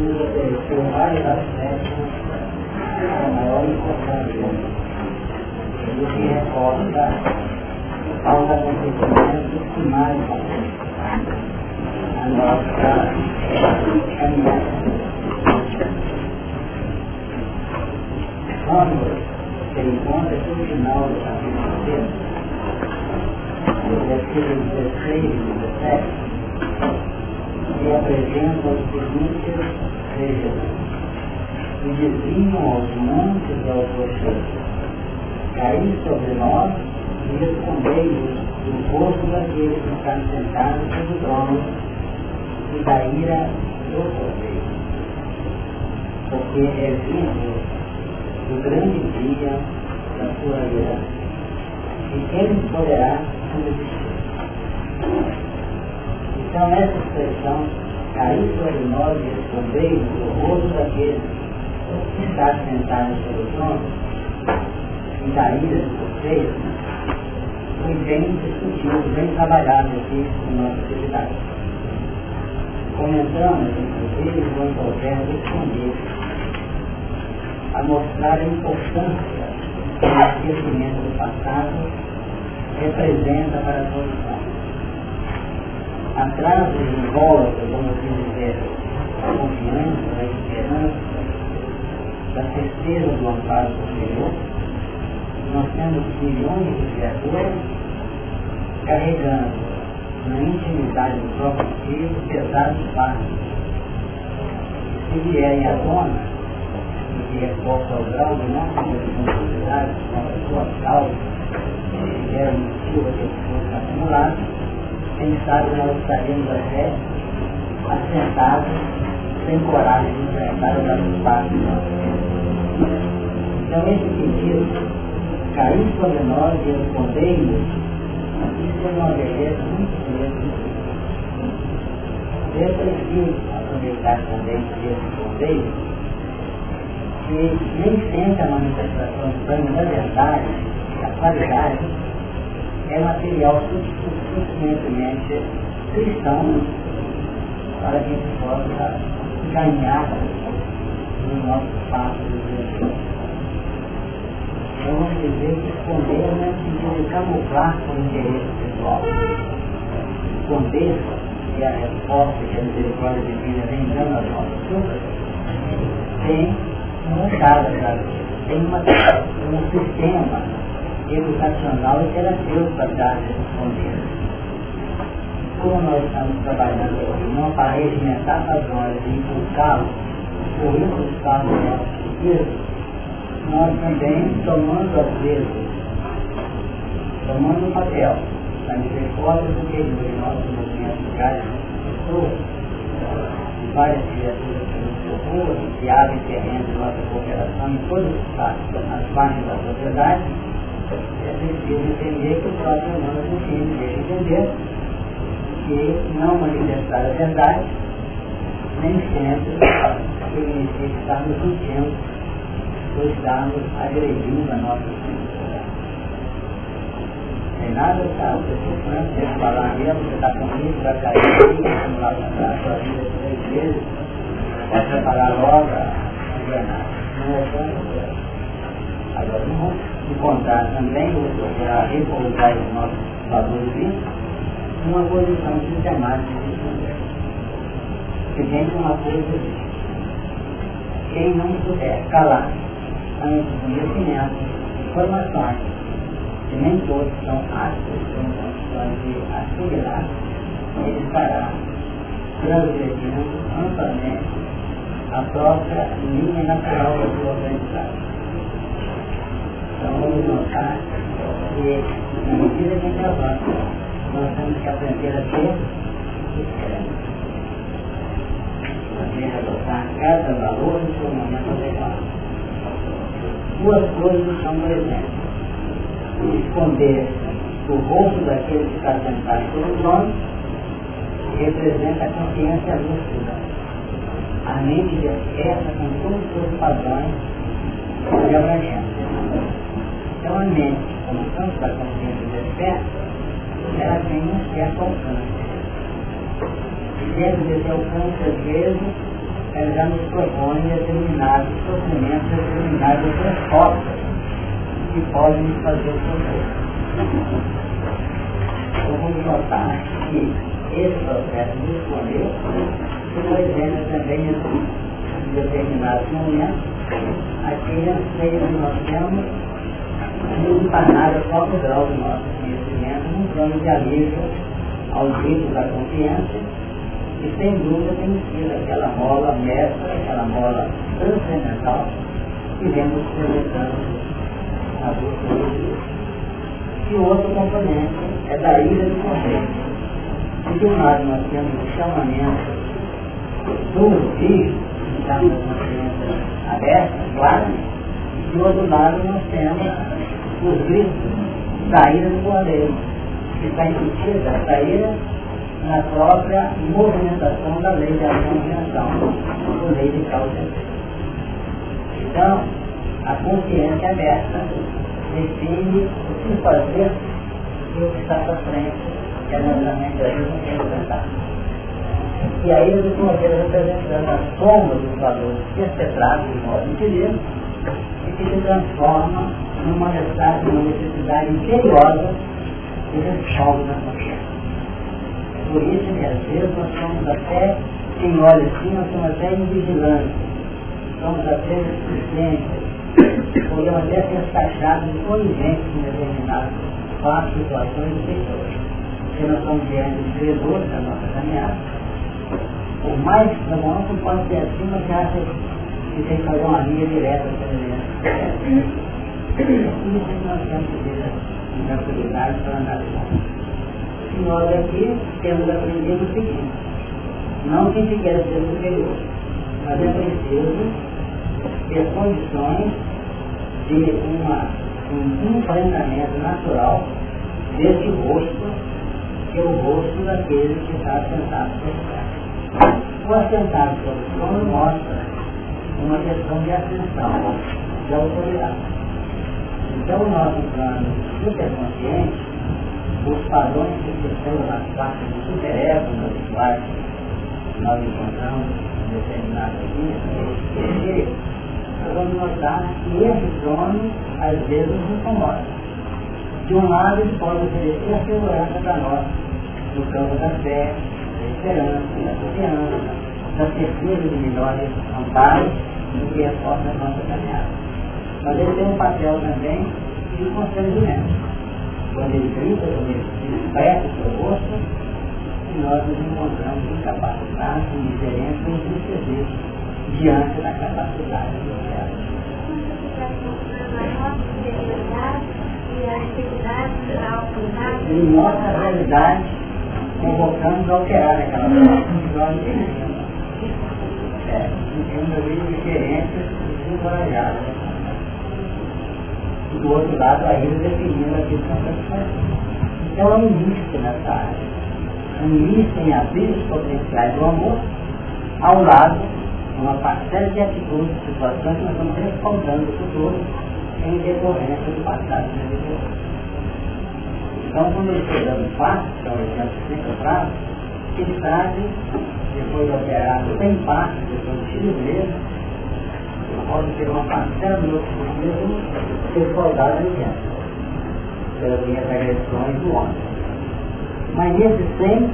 nos ofereceu vários aspectos com maior importância do que reporta aos acontecimentos que mais a nossa caminhada. Quando se encontra no final do capítulo 6, versículos 16 e 17, e apresenta os seguintes registros. E diziam aos montes e aos rochedos, caí sobre nós e respondei-vos do rosto daqueles que estão sentados sobre o trono e da ira do poder. Porque é vindo o grande dia da sua ira. E quem poderá resistir? Então essa expressão, cair sobre nós e responder o rosto daquele que está sentado sobre o trono, e da ira de vocês, foi bem discutido, bem trabalhado aqui em nossa atividade. Comentamos, inclusive, quando houver responder a mostrar a importância que o esquecimento do passado representa para todos nós atrás de volta, vamos assim dizer, a confiança, a esperança, da certeza do amparo posterior, nós temos milhões de criaturas carregando na intimidade do próprio espírito pesados passos. Se vierem à tona, e que reporta ao grau de nossa responsabilidade, com as suas causas, que geram motivo a fosse acumulado, quem sabe nós estaríamos até assentados, sem coragem de enfrentar o nosso passo. Então esse pedido, cair sobre nós e respondemos, isso é uma beleza muito grande. Eu preciso aproveitar também que responder que nem sempre a manifestação do plano da verdade, da qualidade, é material suficientemente cristão para que a gente possa ganhar no nosso passo de Deus. Então vamos dizer que esconder não é sentido de camuflar interesse pessoal. Esconder, que é a resposta que a misericórdia divina vem dando às nossas dúvidas, tem uma chave, tem uma, um sistema educacional e terapêutico para responder. Como nós estamos trabalhando não para regimentar padrões e inculcá-los, isso está no nosso espírito, nós também tomando às vezes, tomando o papel da misericórdia do Senhor em nosso movimento de pessoas, de várias criaturas que nos procuram, que abrem terreno de nossa cooperação em todas as partes da sociedade, é preciso entender que o próprio humano consciente deve entender que não manifestar a verdade nem sempre significa estarmos mentindo ou estarmos agredindo a nossa sensibilidade. Sem nada está o pessoal você falar mesmo, você está comigo, vai cair aqui, vamos a sua vida três vezes, vai preparar logo a. Não é só Agora vamos encontrar também, a repousar os nossos valores uma posição sistemática de conversa. Que vem com uma coisa de quem não puder calar antes do conhecimento, informações, que nem todos são aptos, em condições de assimilar, ele estará transgredindo amplamente a própria linha natural da sua aprendizagem. Então vamos notar que na medida que a gente avança, nós temos que aprender a ter esperança. Aprender a adotar cada valor no seu momento adequado. Duas coisas são, por exemplo, esconder o rosto daquele que está sentado sobre trono, representa a consciência lúcida. A mente desperta com todos os seus padrões de abrangência. Então a mente, como tanto da consciência desperta, ela tem um certo alcance. E dentro desse alcance, às vezes, ela já nos propõe determinados sofrimentos, determinadas respostas que podem nos fazer sofrer. Então vamos notar que esse processo de escolher se apresenta também em determinados momentos aquele anseio que nós temos de empanar o próprio grau do nosso conhecimento num plano de alívio ao grito da consciência e sem dúvida tem sido aquela mola mestra, aquela mola transcendental que vemos projetando a busca de. E o outro componente é da ira do correio. De um lado nós temos o chamamento do que está na consciência aberta, clara, e do outro lado nós temos os gritos da ira do cordeiro, que está embutida essa na própria movimentação da lei de ação e reação, da lei de causa e. Então, a consciência aberta define o que fazer e o que está para frente, que é normalmente a gente não tem que pensar. E aí eles ver representando a soma dos valores perpetrados de modo interior e que se transforma numa necessidade, numa necessidade imperiosa de ressalvo da consciência. Por isso que às vezes nós somos até, quem olha assim, nós somos até invigilantes, somos até displicentes, podemos até ser taxados de em determinados fatos, situações e pessoas. Porque nós estamos diante de credores da nossa caminhada. Por mais que não pode ser assim, mas já que tem que fazer uma linha direta para ele. Que nós para analisar nós aqui temos aprendido o seguinte, não que se queira ser superior, mas é preciso ter condições de uma, um enfrentamento natural desse rosto, que é o rosto daquele que está sentado sobre o. O assentado sobre o mostra uma questão de atenção, de autoridade. Então nosso plano superconsciente os padrões que estão nas partes do superego, nos quais nós encontramos determinadas linhas, nós vamos notar que esse trono às vezes nos incomoda. De um lado ele pode oferecer a segurança para nós, no campo da fé, da esperança, da confiança, da certeza de melhores amparos do que a força da nossa caminhada. Mas ele tem um papel também de constrangimento quando ele grita, quando ele expressa o seu rosto, e nós nos encontramos incapacitados, indiferentes e interceder diante da capacidade do céu. Ele mostra a realidade convocando a operar aquela forma que nós entendemos. É, entendemos ali diferenças desencorajadas e do outro lado a ele definindo a questão da educação. Então é um misto nessa área. Um misto em abrir os potenciais do amor, ao lado, uma parcela de atitudes, situações que nós estamos respondendo o futuro em decorrência do passado e Então, quando ele chega no passo, que é o exemplo que sempre prazo, ele traz, depois de operar sem passo, depois de X meses, pode ter uma parcela do outro mesmo ser soldado adiante, pelas minhas agressões do homem. Mas nesses 100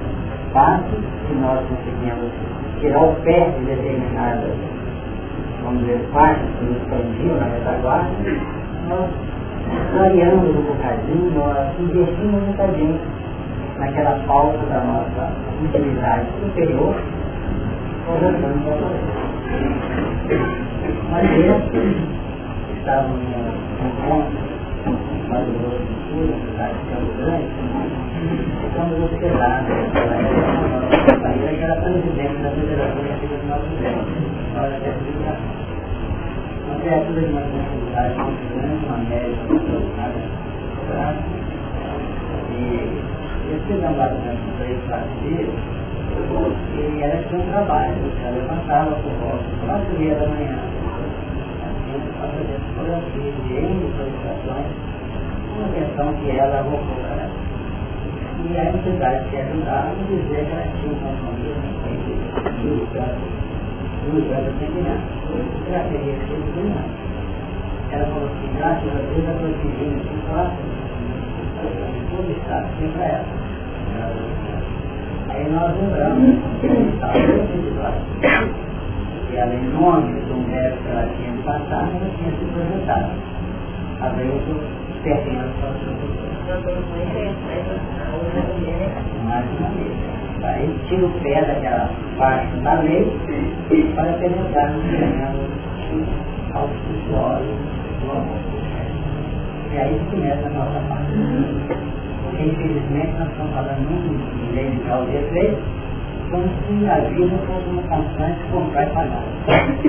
passos que nós conseguimos tirar o pé de determinadas, vamos dizer, partes que nos prendiam na retaguarda, nós variamos um bocadinho, nós investimos um bocadinho naquela falta da nossa utilidade superior, mas eles estavam no encontro mais ou menos de na cidade de Campo Grande, ficamos hospedados saída que era presidente da Federação de Amigos do Nosso Grande, história da civilização. Uma criatura de uma sensibilidade muito grande, uma média grande, e eles fizeram bastante três, quatro dias, e era de um trabalho, o levantava por volta de quatro e meia da manhã, fotografia de N solicitações, uma questão que ela voltou para ela. E a que ajudava dizer que ela tinha um compromisso com duas horas sem criança. Eu já teria sido criança. Ela falou assim, graças a Deus, eu estou pedindo aqui fácil. Todo estado, assim para ela. Aí nós lembramos que estava muito E ela, em nome do médico que ela tinha passado, ela tinha se projetado. Havia outro terreno para o seu Mais uma vez. Aí tira o pé daquela parte da lei para penetrar no terreno auspicioso do amor. E aí começa a nossa parte. Infelizmente nós estamos falando muito de lei de causa e efeito, como se a vida fosse uma constante comprar e pagar. Constante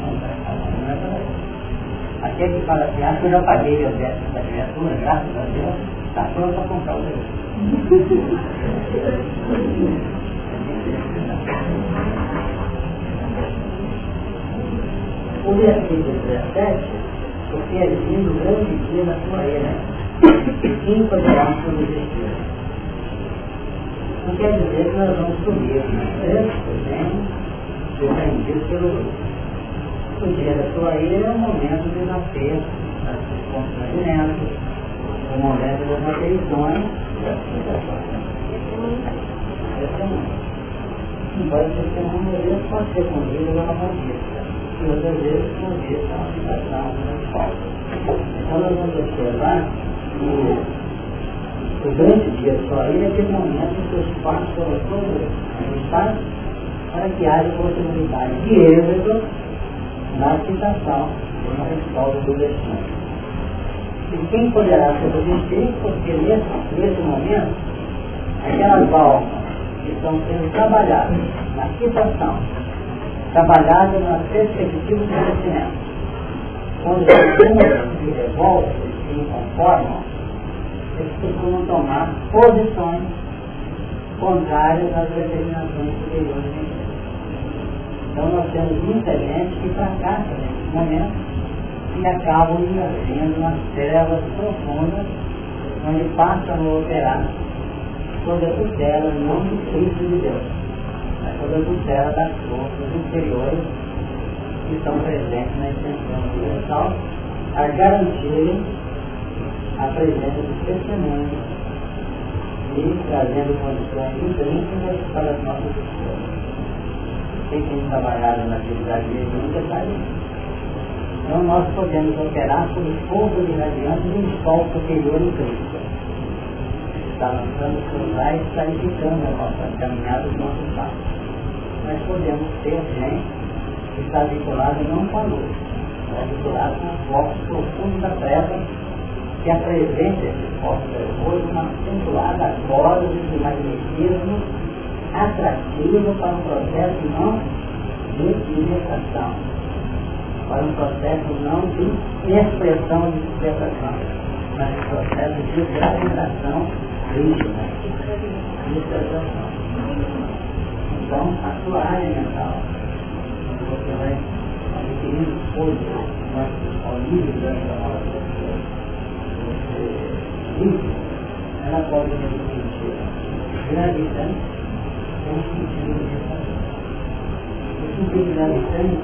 comprar e pagar, não é para Aquele que fala assim, ah, eu já paguei o décimo da criatura, graças a Deus, está pronto para comprar o direito. O versículo 17, porque é vindo o grande dia na sua era, e quem poderá subsistir? Não quer dizer que nós vamos subir, mas bem defendido pelo o dia da sua ira é o momento de nascer, das constrangimentos, o momento das afeições, Pode ser que uma vez pode ser convida uma conquista. E outras vezes conquista uma situação muito falsa. Então nós vamos observar que o grande dia só aí é aquele momento em que os passos foram todos ajustados para que haja possibilidade de êxito na citação na resposta do destino. E quem poderá subsistir, porque nesse, nesse momento, aquelas almas que estão sendo trabalhadas na situação, trabalhadas na perspectiva do crescimento, quando se se revoltam, inconformam, eles costumam tomar posições contrárias às determinações superiores de Deus. Então nós temos muita gente que fracassa nesse momento e acabam emergindo nas trevas profundas, onde passam a operar toda a tutela não do Cristo de Deus, mas toda a tutela das forças inferiores que estão presentes na extensão universal, a garantirem a presença dos testemunhos e trazendo condições intrínsecas para as nossas. Quem tem trabalhado na atividade mediúnica sabe então nós podemos operar sob fogo de radiante de um sol superior em Cristo. Está lançando seus raios, clarificando a nossa caminhada, os nossos passos. Nós podemos ter gente que está vinculada não com a luz, está vinculada com os focos profundos da treva, que apresenta esse foco nervoso uma vinculada agora de magnetismo atrativo para um processo não de libertação para um processo não de expressão de interpretação, mas um processo de gravitação rígida, de interpretação. Então, a sua área mental, você vai adquirindo coisas ao nível dessa nossa você ela pode sentido gravitante e um sentido de O sentido gravitante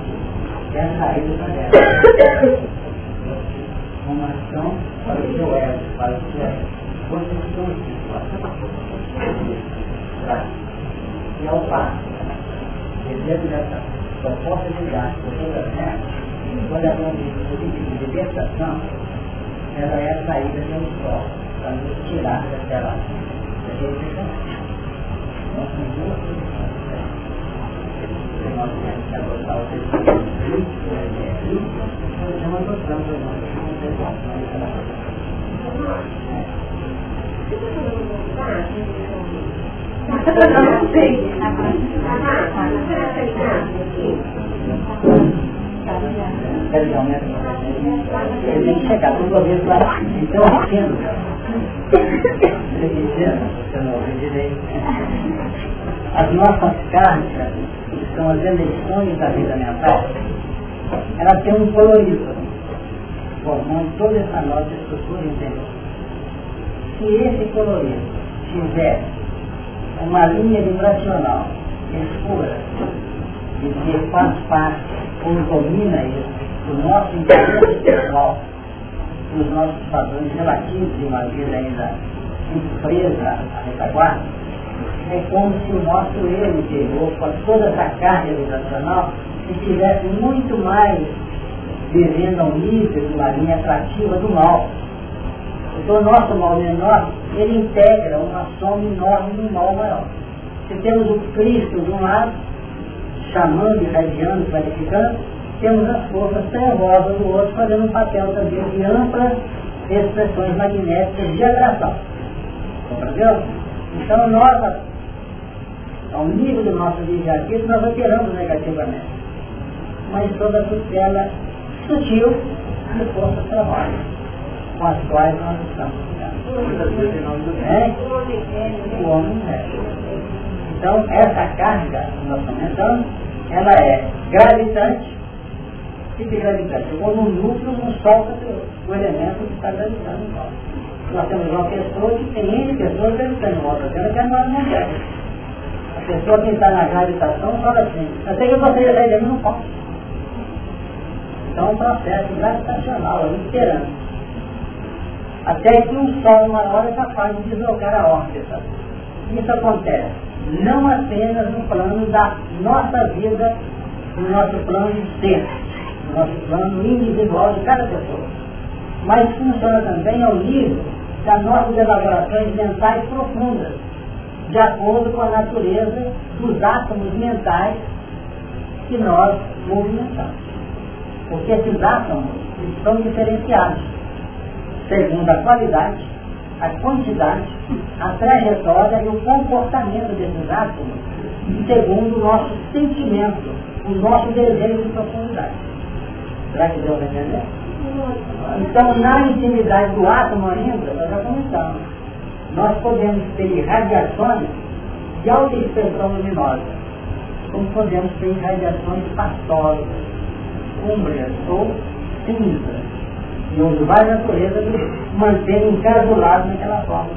é a saída da guerra. Uma ação para o seu ego, para o seu ego. Construção E ao passo, desejo dessa proposta de por toda a quando a condição de libertação, ela é a saída do sol, para nos tirar daquela, pensamento. Nós temos duas posições nós temos que adotar o testemunho nós adotamos a nossa Perdão, né? Ele tem que chegar a vez lá. Então, ouviu direito. As nossas carnes, são as eleições da vida mental, ela tem um colorido, formando toda essa nossa estrutura interior. Se esse colorido tiver uma linha vibracional escura, faz parte, ou domina isso, o nosso interesse pessoal, os nossos padrões relativos de uma vida ainda muito à retaguarda, é como se o nosso eu interior, com toda essa carga vibracional, estivesse muito mais vivendo ao nível de uma linha atrativa do mal. Então o nosso mal menor, ele integra uma soma enorme do mal maior. Se temos o Cristo de um lado, chamando, irradiando, clarificando, temos as forças trevosas do outro, fazendo um papel também de amplas expressões magnéticas de atração. Compreendeu? Então nós, ao nível do nosso vigiatismo, nós operamos negativamente. Mas toda a tutela sutil de força de trabalho, com as quais nós estamos é? O homem é. Então, essa carga que nós comentando, ela é gravitante. O que é gravitante? Quando um núcleo não solta o elemento que está gravitando em. Nós temos uma pessoa que tem N pessoas gravitando em volta dela, que é nós. A pessoa que está na gravitação fala assim, até que eu gostaria de sair dele, não posso. Então, um processo gravitacional ali esperando. Até que um sol maior é capaz de deslocar a órbita. Isso acontece não apenas no plano da nossa vida, no nosso plano de ser, no nosso plano individual de cada pessoa, mas funciona também ao nível das nossas elaborações mentais profundas, de acordo com a natureza dos átomos mentais que nós movimentamos. Porque esses átomos são diferenciados segundo a qualidade, a quantidade, a trajetória e o comportamento desses átomos, segundo o nosso sentimento, o nosso desejo de profundidade. Será que deu para entender? Então, na intimidade do átomo ainda, nós já começamos. Nós podemos ter radiações de alta expressão luminosa, como podemos ter radiações pastosas, úmbrias ou cinzas, onde vai a natureza nos mantém encasulados naquela forma.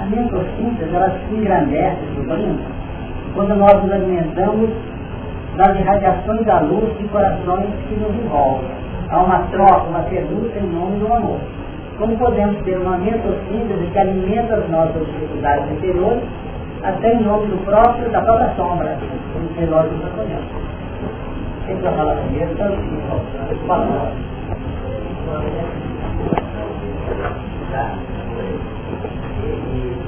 A mentossíntese, ela se engrandece, quando nós nos alimentamos das irradiações da luz de corações que nos envolvem. Há uma troca, uma seduta em nome do amor. Como podemos ter uma mentossíntese que alimenta as nossas dificuldades interiores, até em nome do próprio, da própria sombra, que nós nos acolhemos. Tem que falar primeiro, então, fala. Tá?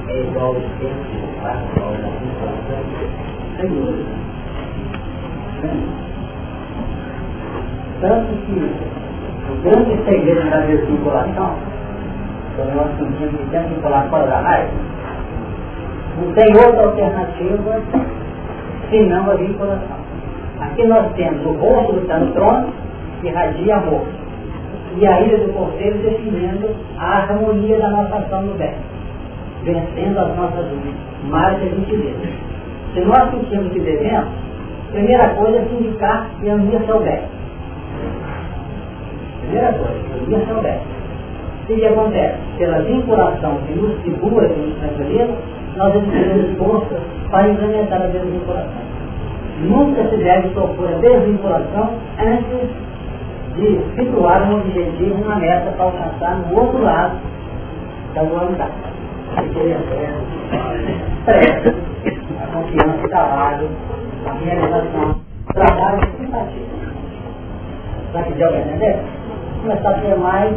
É igual o tempo que passa na hora da dúvida. Tanto que o grande segredo da desvinculação, quando nós sentimos que temos que pular fora da raiva, não tem outra alternativa senão a vinculação. Aqui nós temos o rosto do Santo que irradia amor, e a ilha do conselho definindo a harmonia da nossa ação no bem, vencendo as nossas mais a vê. Se nós sentimos que devemos, primeira coisa é se indicar e unir-se ao bem. Primeira coisa, unir-se ao bem. O que acontece? Pela vinculação que nos segura, que nos tranquiliza, nós recebemos força para implementar a desvinculação. Nunca se deve propor a desvinculação antes de situar um objetivo, uma meta para alcançar no outro lado da dualidade. A confiança, o trabalho, a realização, trabalho e simpatia. Para que deu entender? Começar a ser mais,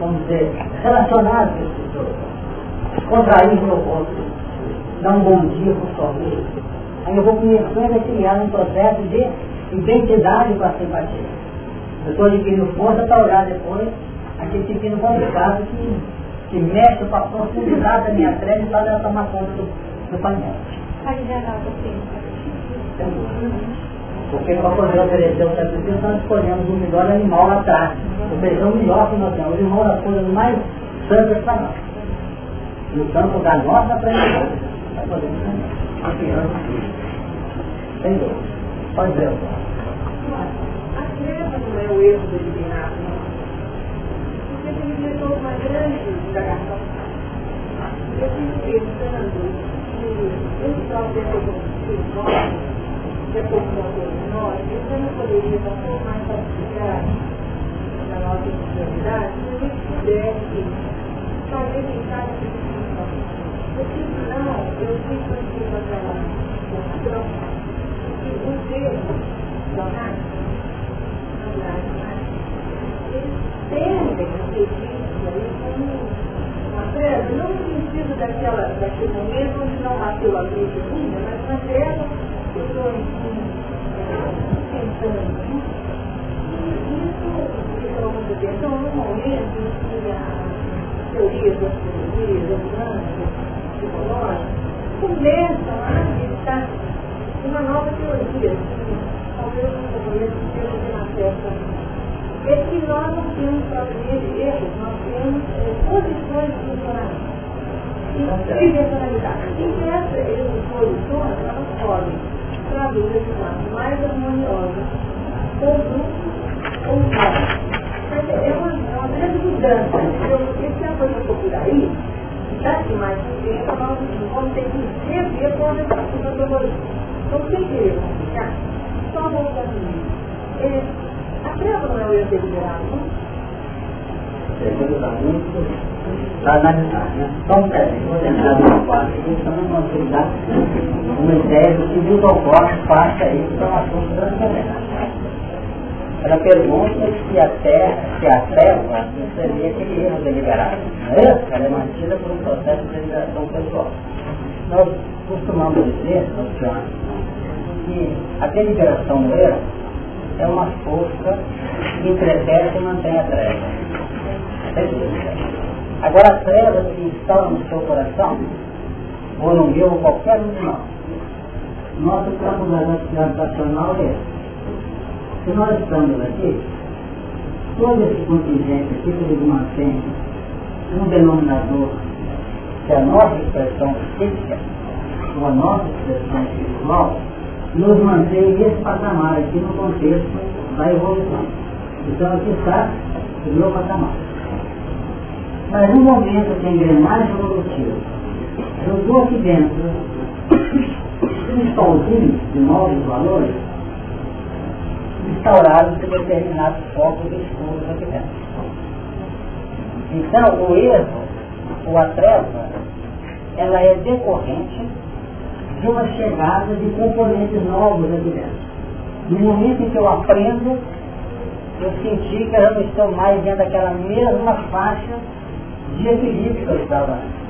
vamos dizer, relacionado com as pessoas. Contrair o outro. Dar um bom dia para o sorriso Aí eu vou começando a criar um processo de identidade com a simpatia. Eu estou adquirindo força para olhar depois aquele pequeno complicado que, que mexe com a profundidade da minha treva faz ela tomar conta do, do painel. Porque para poder oferecer o sacrifício, nós escolhemos o melhor animal lá atrás. O beijão melhor que nós temos. O irmão das coisas mais santas para nós. No campo da nossa aprendizagem. Entendeu? Ver. A criança não é o erro do eliminado, não. Porque ele inventou uma grande indagação. Eu fico pensando que eu estava dentro do nós, depois de nós, você não poderia dar pouco mais facilidade na nossa espiritualidade se a gente pudesse fazer eu questão que então, no momento em que a teoria teorias, das humanas, psicológicas, começam a acreditar uma nova teoria, que talvez não conheça, seja uma certa é que nós não temos propriamente erros, nós temos é, posições de funcionamento. E tridimensionalidade. Então, essas posições, elas podem traduzir de forma mais harmoniosa, ou grupo, ou não. É uma, é uma grande mudança. Porque se a coisa for por aí, daqui mais um tempo, nós vamos ter que rever toda essa metodologia. Então, sem querer complicar, só voltando nisso. A treva não é o eu deliberado, não? Para analisar, né? Só um teste, vou tentar de uma parte aqui, também consigo dar uma ideia do que o Milton Costa faça isso para um assunto transcendente. Ela pergunta se a terra, se a treva seria aquele erro deliberado. Não é? Ela é mantida por um processo de deliberação pessoal. Nós costumamos dizer, Luciano, que a deliberação no erro é uma força que entretece e mantém a treva. Agora a treva que instala no seu coração, ou no meu, ou qualquer um de nós, nosso campo gravitacional é se nós estamos aqui, todo esse contingente aqui que ele mantém um denominador que é a nossa expressão física, ou a nossa expressão espiritual, nos mantém nesse patamar aqui no contexto da evolução. Então aqui está o meu patamar. Mas no momento de engrenagem evolutiva, eu estou aqui dentro um solzinho de novos valores instaurados em determinados focos escuros aqui dentro. Então o erro, ou a treva, ela é decorrente de uma chegada de componentes novos aqui dentro. No momento em que eu aprendo, eu senti que eu não estou mais dentro daquela mesma faixa de equilíbrio que eu estava antes.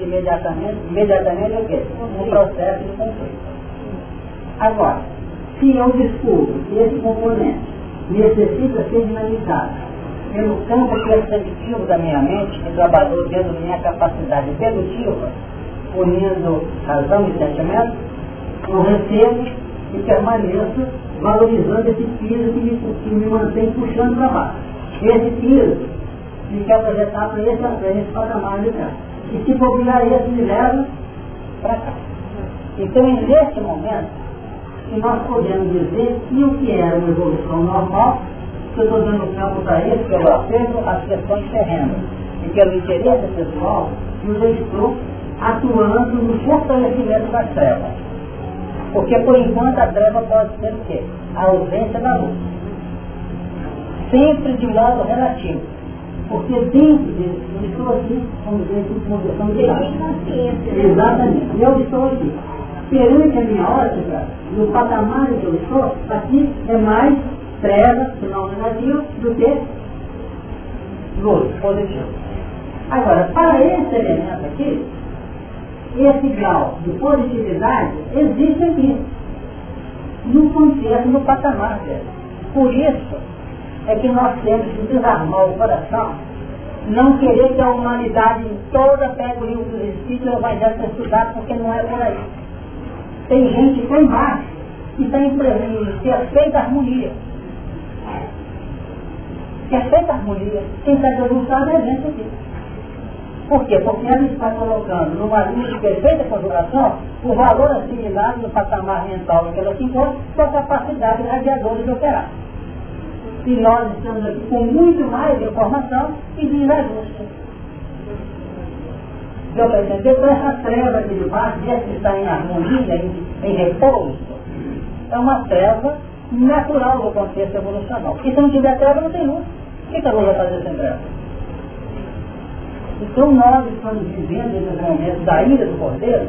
Imediatamente, imediatamente o quê? Um processo de conflito. Agora, se eu descubro que esse componente necessita ser dinamizado pelo campo perceptivo da minha mente, que trabalhou dentro da minha capacidade dedutiva, unindo razão e sentimento, eu recebo e permaneço valorizando esse piso que me, que me mantém puxando para baixo. Esse piso me quer projetar para esse, para esse patamar de cá. E se bobear esse me leva para cá. Então, nesse momento, que nós podemos dizer que o que era uma evolução normal, que eu estou dando campo para isso, pelo apego às questões terrenas e pelo interesse pessoal, que eu estou atuando no fortalecimento das trevas. Porque por enquanto a treva pode ser o quê? A ausência da luz. Sempre de modo relativo. Porque dentro desse, eu estou aqui, vamos dizer, com condição de né? Exatamente. Eu estou aqui. Perante a minha ótica, no patamar que eu estou, aqui é mais treva, sinal negativo, do que luz, positivo. Agora, para esse elemento aqui, esse grau de positividade existe aqui, no contexto, no patamar. Por isso é que nós temos que desarmar o coração, não querer que a humanidade toda pegue o livro dos Espíritos e vai já estudar, porque não é por aí. Tem gente que embaixo que está em perfeita harmonia. Perfeita harmonia. Quem está dando é a gente aqui. Por quê? Porque ela está colocando numa linha de perfeita conjugação o valor assimilado no patamar mental que ela se encontra com a capacidade radiadora de operar. E nós estamos aqui com muito mais informação e desajuste. Deu para entender? Então essa treva aqui de baixo, que está em harmonia, em, em repouso, é uma treva natural do contexto evolucional. Porque se não tiver treva, não tem luz. O que, que a luz vai fazer sem treva? Então nós estamos vivendo esses momentos da ira do Cordeiro,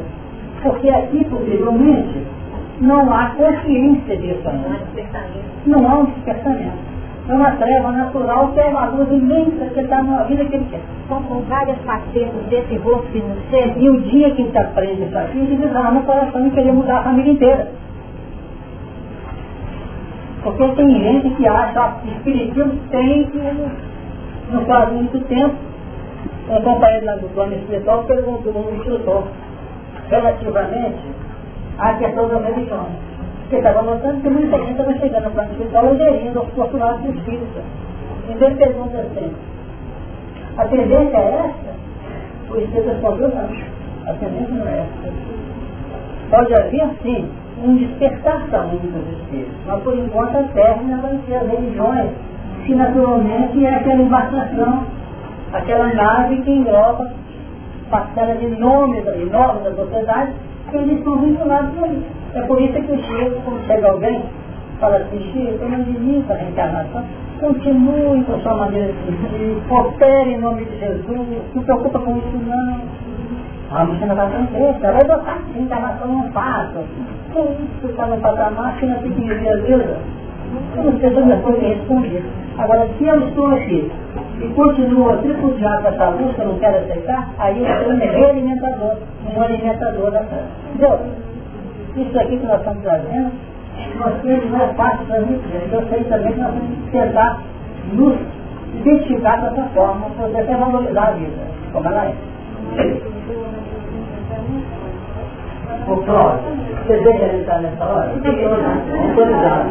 porque aqui, possivelmente, não há consciência disso ainda. Não há um despertamento. Uma treva natural que é uma luz imensa que está na vida que ele quer. São com várias facetas desse rosto ser. E o dia que ele aprende isso aqui, ele desarma no coração e querer mudar a família inteira. Porque tem gente que acha que espiritismo tem que não faz muito tempo. Um companheiro lá do plano espiritual perguntou um instrutor relativamente à questão da religião. Porque estava notando que muita gente estava chegando plano espiritual gerindo os postulados espíritas. Então ele pergunta assim, a tendência é essa? O espírito respondeu não. A tendência não é essa. Pode haver sim um despertar também dos espíritos. Mas por enquanto a terra vai ser as religiões, que naturalmente é aquela embarcação, aquela nave que engloba parcelas enormes, enormes da sociedade, que eles estão vinculados a isso. É por isso que o Chico, quando chega alguém, fala assim, Chico, eu não desista a reencarnação, continue com a sua maneira de sentir, coopere em nome de Jesus, não se preocupa com isso não. A mochila vai tranquila, ela vai botar reencarnação não faço. Que isso, está no patamar, que não tem que viver a vida. Eu não sei se eu me responder. Agora, se eu estou aqui e continuo a tripudiar com essa luz que eu não quero aceitar, aí eu sou um realimentador, um alimentador da terra. Entendeu? Isso aqui que nós estamos trazendo, temos não é fácil transmitir. Eu sei também que nós temos que tentar nos identificar dessa forma, para poder até valorizar a vida, como ela é. O próximo, você deixa ele estar nessa hora? Autorizado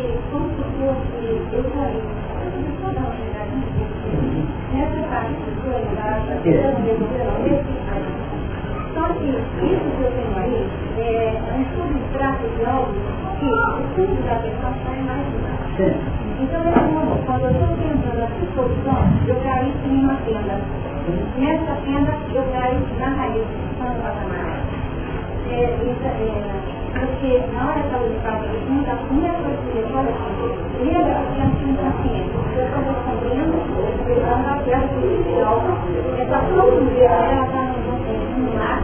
hora. como se fosse eu saí. Nessa parte que foi só que isso que eu tenho aí é um substrato de algo que o fundo da pessoa sai mais. Então, como quando eu estou tentando a suposição, eu caí em uma tenda. Nessa tenda, eu caí na raiz, no patamar. É, é, porque na hora que ela estava pergunta, a primeira coisa que falou assim, lembra que a gente paciente, eu estou respondendo, pegando a pedra policial, essa profundidade, ela está no mar,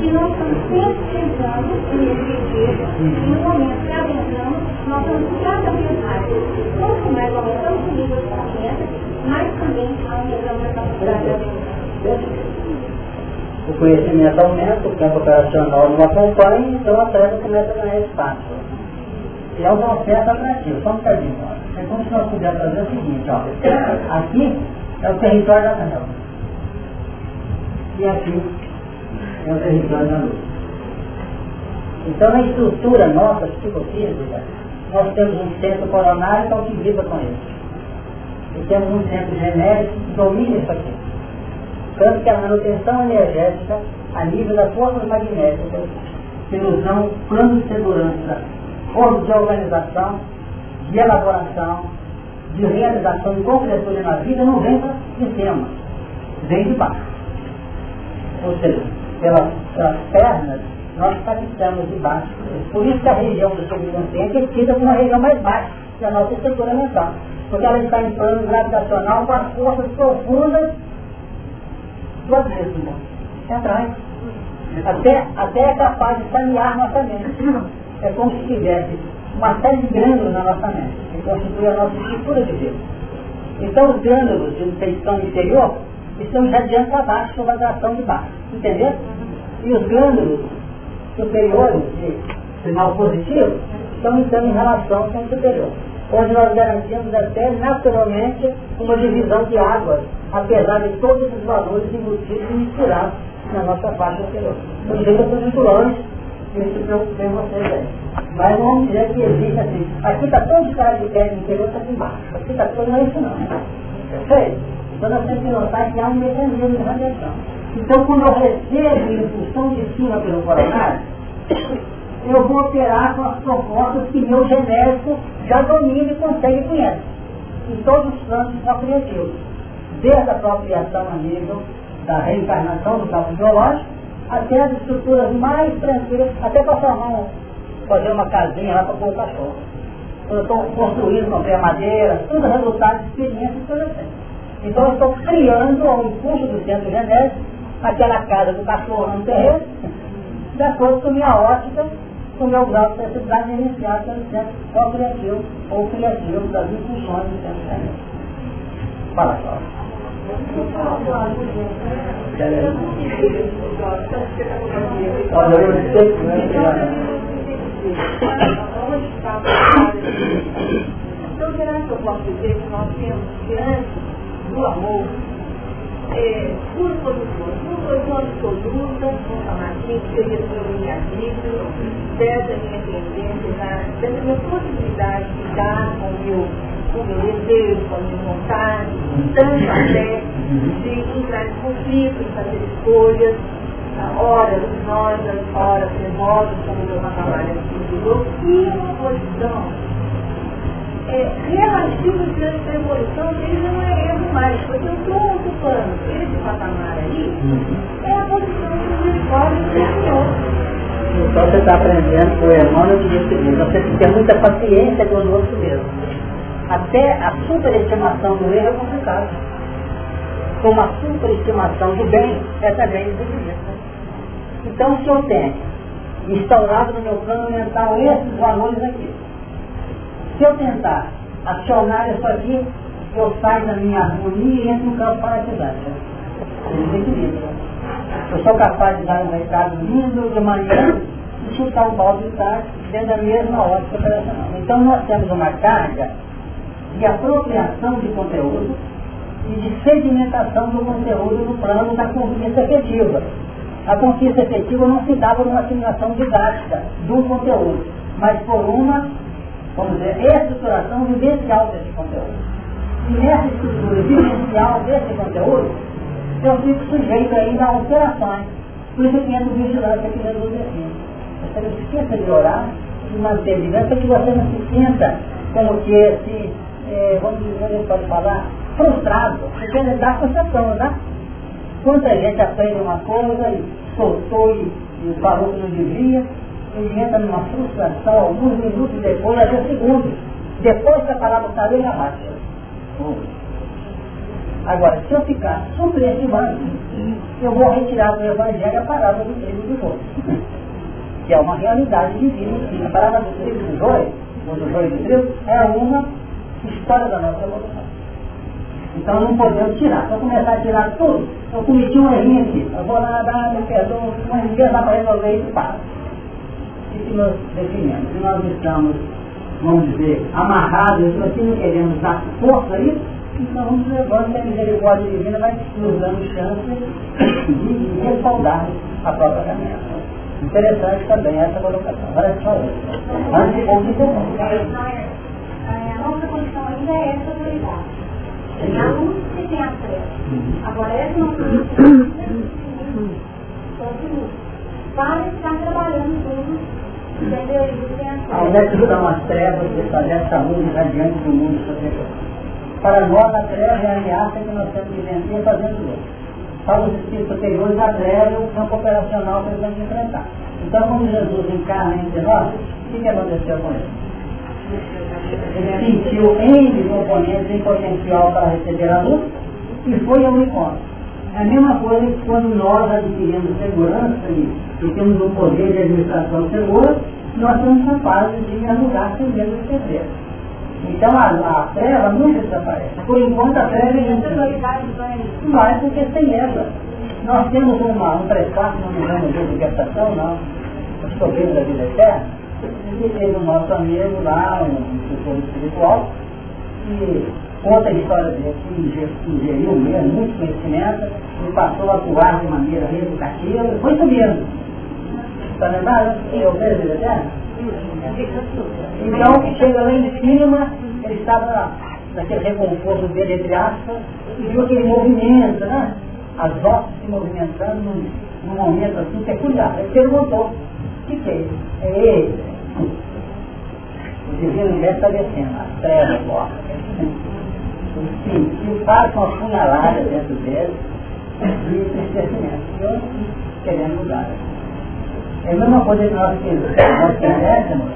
e nós estamos sempre tentando energia, e no momento que adentramos, nós estamos cada vez mais, quanto mais aumentamos o nível de consciência, mais também aumentamos a capacidade de atenção o conhecimento aumenta, o campo operacional não acompanha, então a treva começa a ganhar espaço. E é um processo atrativo, só um bocadinho. É como se nós pudéssemos fazer o seguinte, ó. Aqui é o território da treva. E aqui é o território da luz. Então na estrutura nossa psicofísica, nós temos um centro coronário que é o que vibra com ele. E temos um centro genérico que domina isso aqui. Tanto que a manutenção energética a nível das forças magnéticas, que nos dão plano de segurança, formas de organização, de elaboração, de realização de concretude na vida, não vem de cima, vem de baixo. Ou seja, pelas, pelas pernas, nós praticamos de baixo. Por isso que a região do subconsciente é tida como uma região mais baixa que a nossa estrutura mental. Porque ela está em plano gravitacional com as forças profundas duas vezes, irmão. É atrás. Até, até é capaz de sanear nossa mente. É como se tivesse uma série de grânulos na nossa mente, que constitui a nossa estrutura de vida. Então os grânulos de infecção interior estão irradiando para baixo sob a atração de baixo. Entendeu? E os grânulos superiores de sinal positivo estão então em relação com o superior. Onde nós garantimos até naturalmente uma divisão de águas apesar de todos os valores embutidos e misturados na nossa faixa anterior. Eu sei eu estou muito longe, isso preocupei vocês aí. Mas vamos dizer que existe assim, aqui está todo de cara de no interior, está aqui embaixo. Aqui está todo, não é isso não. Sei? Então nós temos que notar que há um mecanismo de radiação. Então quando eu recebo impulsão de cima pelo coronário, eu vou operar com as propostas que meu genérico já domina e consegue conhecer. em todos os planos procriativos, desde a procriação a nível da reencarnação do campo biológico, até as estruturas mais tranquilas, até para formar fazer uma casinha lá para pôr o cachorro. Quando eu estou construindo, comprei madeira, tudo resultado de experiência adolescente. Então eu estou criando ao impulso do centro genético aquela casa do cachorro no terreno, de acordo com minha ótica, o meu grau de sensibilidade inicial pelo centro co-criativo ou criativo das impulsões do centro genético. Fala, Cláudio. Olha, eu sei que não é então, será que eu posso dizer que nós temos diante do amor, é, duas posições. Uma posição absoluta, vamos assim, que seria o minha vida, dessa minha tendência, dessa minha possibilidade de dar com o meu, com meu desejo, com a minha vontade, tanto até de entrar em conflito, de fazer escolhas, horas luminosas, horas nervosas, como o meu trabalho aqui e uma posição relativo diante da evolução dele não é erro mais, porque eu estou ocupando esse patamar aí, é a posição de misericórdia do Senhor. Então você está aprendendo com o irmão no dia seguinte. Você tem que ter muita paciência com o outro mesmo. Até a superestimação do erro é complicado. Como a superestimação do bem é também desilista. Então se eu tenho instaurado no meu plano mental esses valores aqui, se eu tentar acionar isso aqui, eu saio da minha harmonia e entro no campo parasitante. Desequilíbrio. Eu sou capaz de dar um recado lindo de manhã e chutar um balde de tarde dentro da mesma ótica operacional. Então nós temos uma carga de apropriação de conteúdo e de sedimentação do conteúdo no plano da conquista efetiva. A conquista efetiva não se dá por uma assimilação didática do conteúdo, mas por uma vamos dizer, estruturação vivencial desse conteúdo. E nessa estrutura vivencial desse conteúdo, eu fico sujeito ainda a alterações. Por isso que entra o vigilância que Jesus define. Você não esqueça de orar e manter vigilância que você não se sinta como que esse, é, vamos dizer, pode falar, frustrado. Porque ele dá concepção, né? Quanta gente aprende uma coisa e soltou e, e falou que não devia, ele entra numa frustração alguns minutos depois, às segundos, depois que a palavra ali, já bate. Agora, se eu ficar superestimando, eu vou retirar do Evangelho a palavra do trigo do joio, que é uma realidade divina. A palavra do trigo do joio, ou do joio do trigo, é uma história da nossa evolução. Então não podemos tirar. Se eu começar a tirar tudo, eu cometi um errinho aqui. Eu vou lá dar, me perdoa, mas ninguém dá para resolver isso e para que nós definimos. Se nós estamos, vamos dizer, amarrados, nós não queremos dar força a isso, então vamos levando que a misericórdia divina vai nos dando chance de respaldar a própria caminhada. Interessante também essa colocação. Agora só isso. Antes de concluir. A nossa condição ainda é essa prioridade. Tem a luz e tem a treva. Agora essa nossa condição continua. Para estar trabalhando tudo ao invés de dar umas trevas, de fazer essa luz radiante do mundo Para nós, a treva é a ameaça que nós temos que vencer fazendo luz. Para os espíritos superiores, a treva é o campo operacional que eles enfrentar. Então, quando Jesus encarna entre nós, o que, aconteceu com ele? Ele sentiu N componentes em potencial para receber a luz e foi ao encontro. É a mesma coisa que quando nós adquirimos segurança e, temos um poder de administração segura, nós somos capazes de anular sem medo de perder. Então a, a treva nunca desaparece. Por enquanto a treva é não vai porque sem ela. Nós temos uma, um prefácio, não me lembro de libertação, não, os problemas da vida eterna, e teve o nosso amigo lá, um instrutor espiritual, que conta a história dele, que ingeriu mesmo muito conhecimento, e passou a atuar de maneira educativa, foi mesmo. Está lembrado? Eu vejo a vida eterna? Então, chega lá em cima, ele estava naquele reconforto dele, entre aspas, e viu aquele movimento, né? As vozes se movimentando num, num momento assim peculiar. Ele perguntou, o que, que é isso? É ele. O divino mestre está descendo, as trevas. Sim, se passa uma punhalada dentro dele, de entristecimento. Eu querendo mudar. É a mesma coisa que nós, nós quiséssemos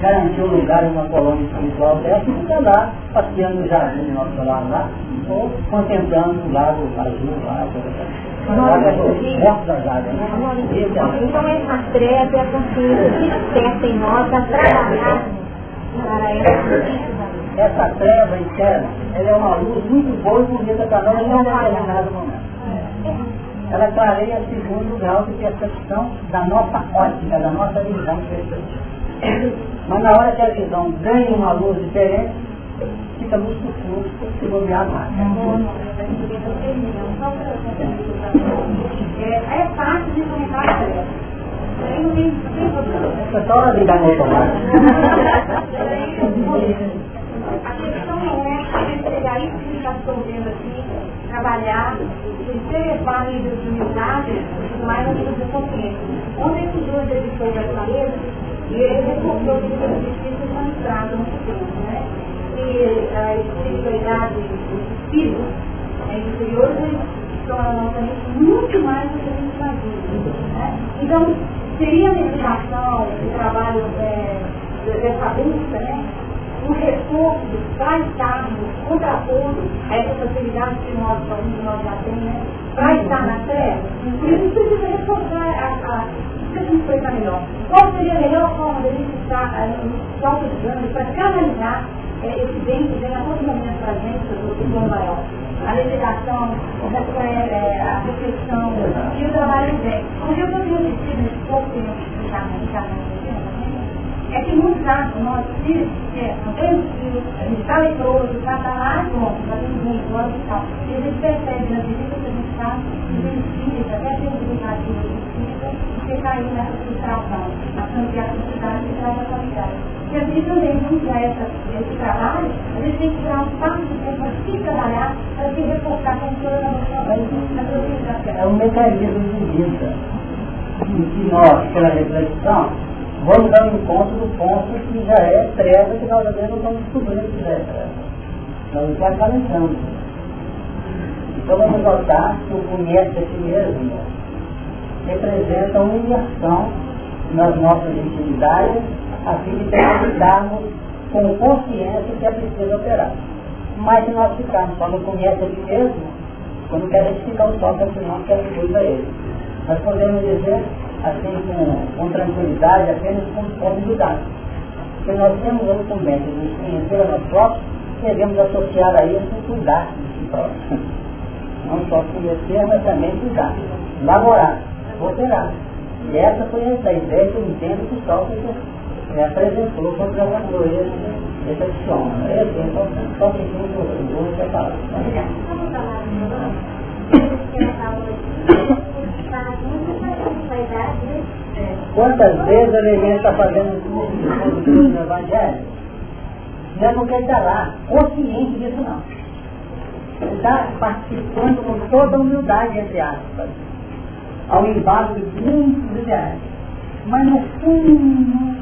garantir um lugar em uma colônia espiritual dessa, fica lá, passeando no jardim nosso lado lá, ou contemplando o lago azul lá, então essa treva, essa consciência desperta em nós a trabalhar para essa essa treva interna, ela é uma luz muito boa e bonita para nós em um determinado momento. Ela clareia segundo o grau de percepção da nossa ótica, da nossa visão perceptiva. Mas na hora que a visão ganha uma luz diferente, fica muito fluxo se bobear mais. É fácil de comentar a treva. É só ligar no automático. A questão não é a gente pegar isso que está escondendo aqui, trabalhar, se elevar nível de humildade mais, nós temos consciência. Ontem esse dois ele foi da clareza e ele recordou que os espíritos são entrados no futuro, né? E a espiritualidade dos espíritos é inferiores eles estão na nossa mente muito mais do que a gente imagina. Né? Então, seria a meditação, o trabalho é, dessa busca, né? Um recurso para estarmos a essa facilidade que nós, nós já temos, para estar na terra, a gente precisa reforçar a, a precisa explicar melhor. Qual seria a melhor forma de a gente estar se autorizando para canalizar é, esse bem que vem a todo momento para a gente, do plano maior? A legislação, é, a reflexão e o trabalho vem. Como eu tenho sentido nesse pouco tempo de explicar na é que nos dá nós filhos, que filho, a gente está leproso, está tá lá, bom, está tudo bem, igual e. E a gente percebe na visita que a gente está, os filhos, até tem um educativo de espírito, você cair nessa frustração, achando que a sociedade se traz a qualidade. E a gente também, junto a esse trabalho, a gente tem que tirar um passo de tempo aqui trabalhar para se reforçar com toda a nossa sociedade. É um mecanismo de vida que nós, pela reflexão, vamos dar um encontro do ponto que já é treva, que nós às não estamos descobrindo que já é treva. Nós estamos aparentando. Então vamos notar que o conhece a si mesmo representa uma imersão nas nossas intimidades, a fim de permitirmos com consciência que é preciso operar. Mas se nós ficarmos só no conhece a si mesmo, quando quer identificar o toque, afinal, que cuida ele. Nós podemos dizer assim com, com tranquilidade, apenas com possibilidade. Porque nós temos a incumbência de conhecer a nós próprios, devemos associar a isso cuidar de si próprio. Não só conhecer, mas também cuidar. Laborar, operar. E essa foi a ideia que eu entendo que Sócrates é, apresentou esse, esse axioma. É assim, então, só que tem vou separar. Quantas vezes a ninguém está fazendo tudo no Evangelho? Não quer estar lá, consciente disso não. Está participando com toda humildade, entre aspas, ao embalo de muitos ideais. Mas no fundo,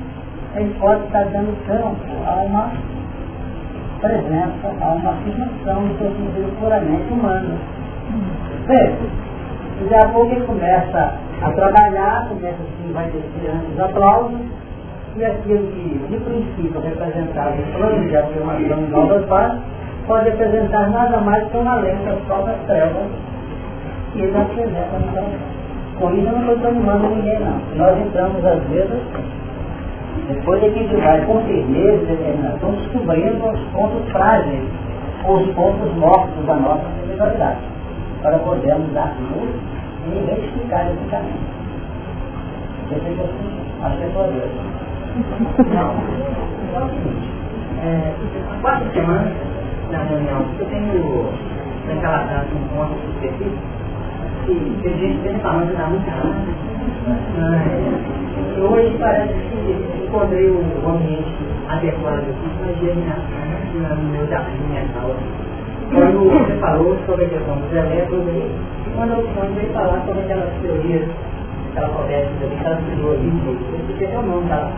ele pode estar dando campo a uma presença, a uma afirmação do seu sentido puramente humano. Veja, daqui a pouco ele começa a trabalhar, começa assim, vai descer antes aplausos, e aquilo que de princípio representava o plano de afirmação de novas bases, pode representar nada mais que uma lente das próprias trevas que ele apresenta então. Com isso eu não estou animando ninguém não. Nós entramos às vezes, depois de que a gente vai com firmeza e determinação, descobrindo os pontos frágeis, os pontos mortos da nossa individualidade, para podermos dar luz e retificar esse caminho. Você fica assim, acho que é sua vez. Não. É o seguinte, quatro semanas na reunião, eu tenho naquela data um ponto específico que tem gente que está muito errado. E hoje parece que encontrei o ambiente adequado aqui para germinar no meu jardim mental. Quando você falou sobre a questão dos elétrons aí, quando o Simone veio falar sobre aquelas teorias que ela conversa, aquelas teorias, eu esqueci até o nome dela,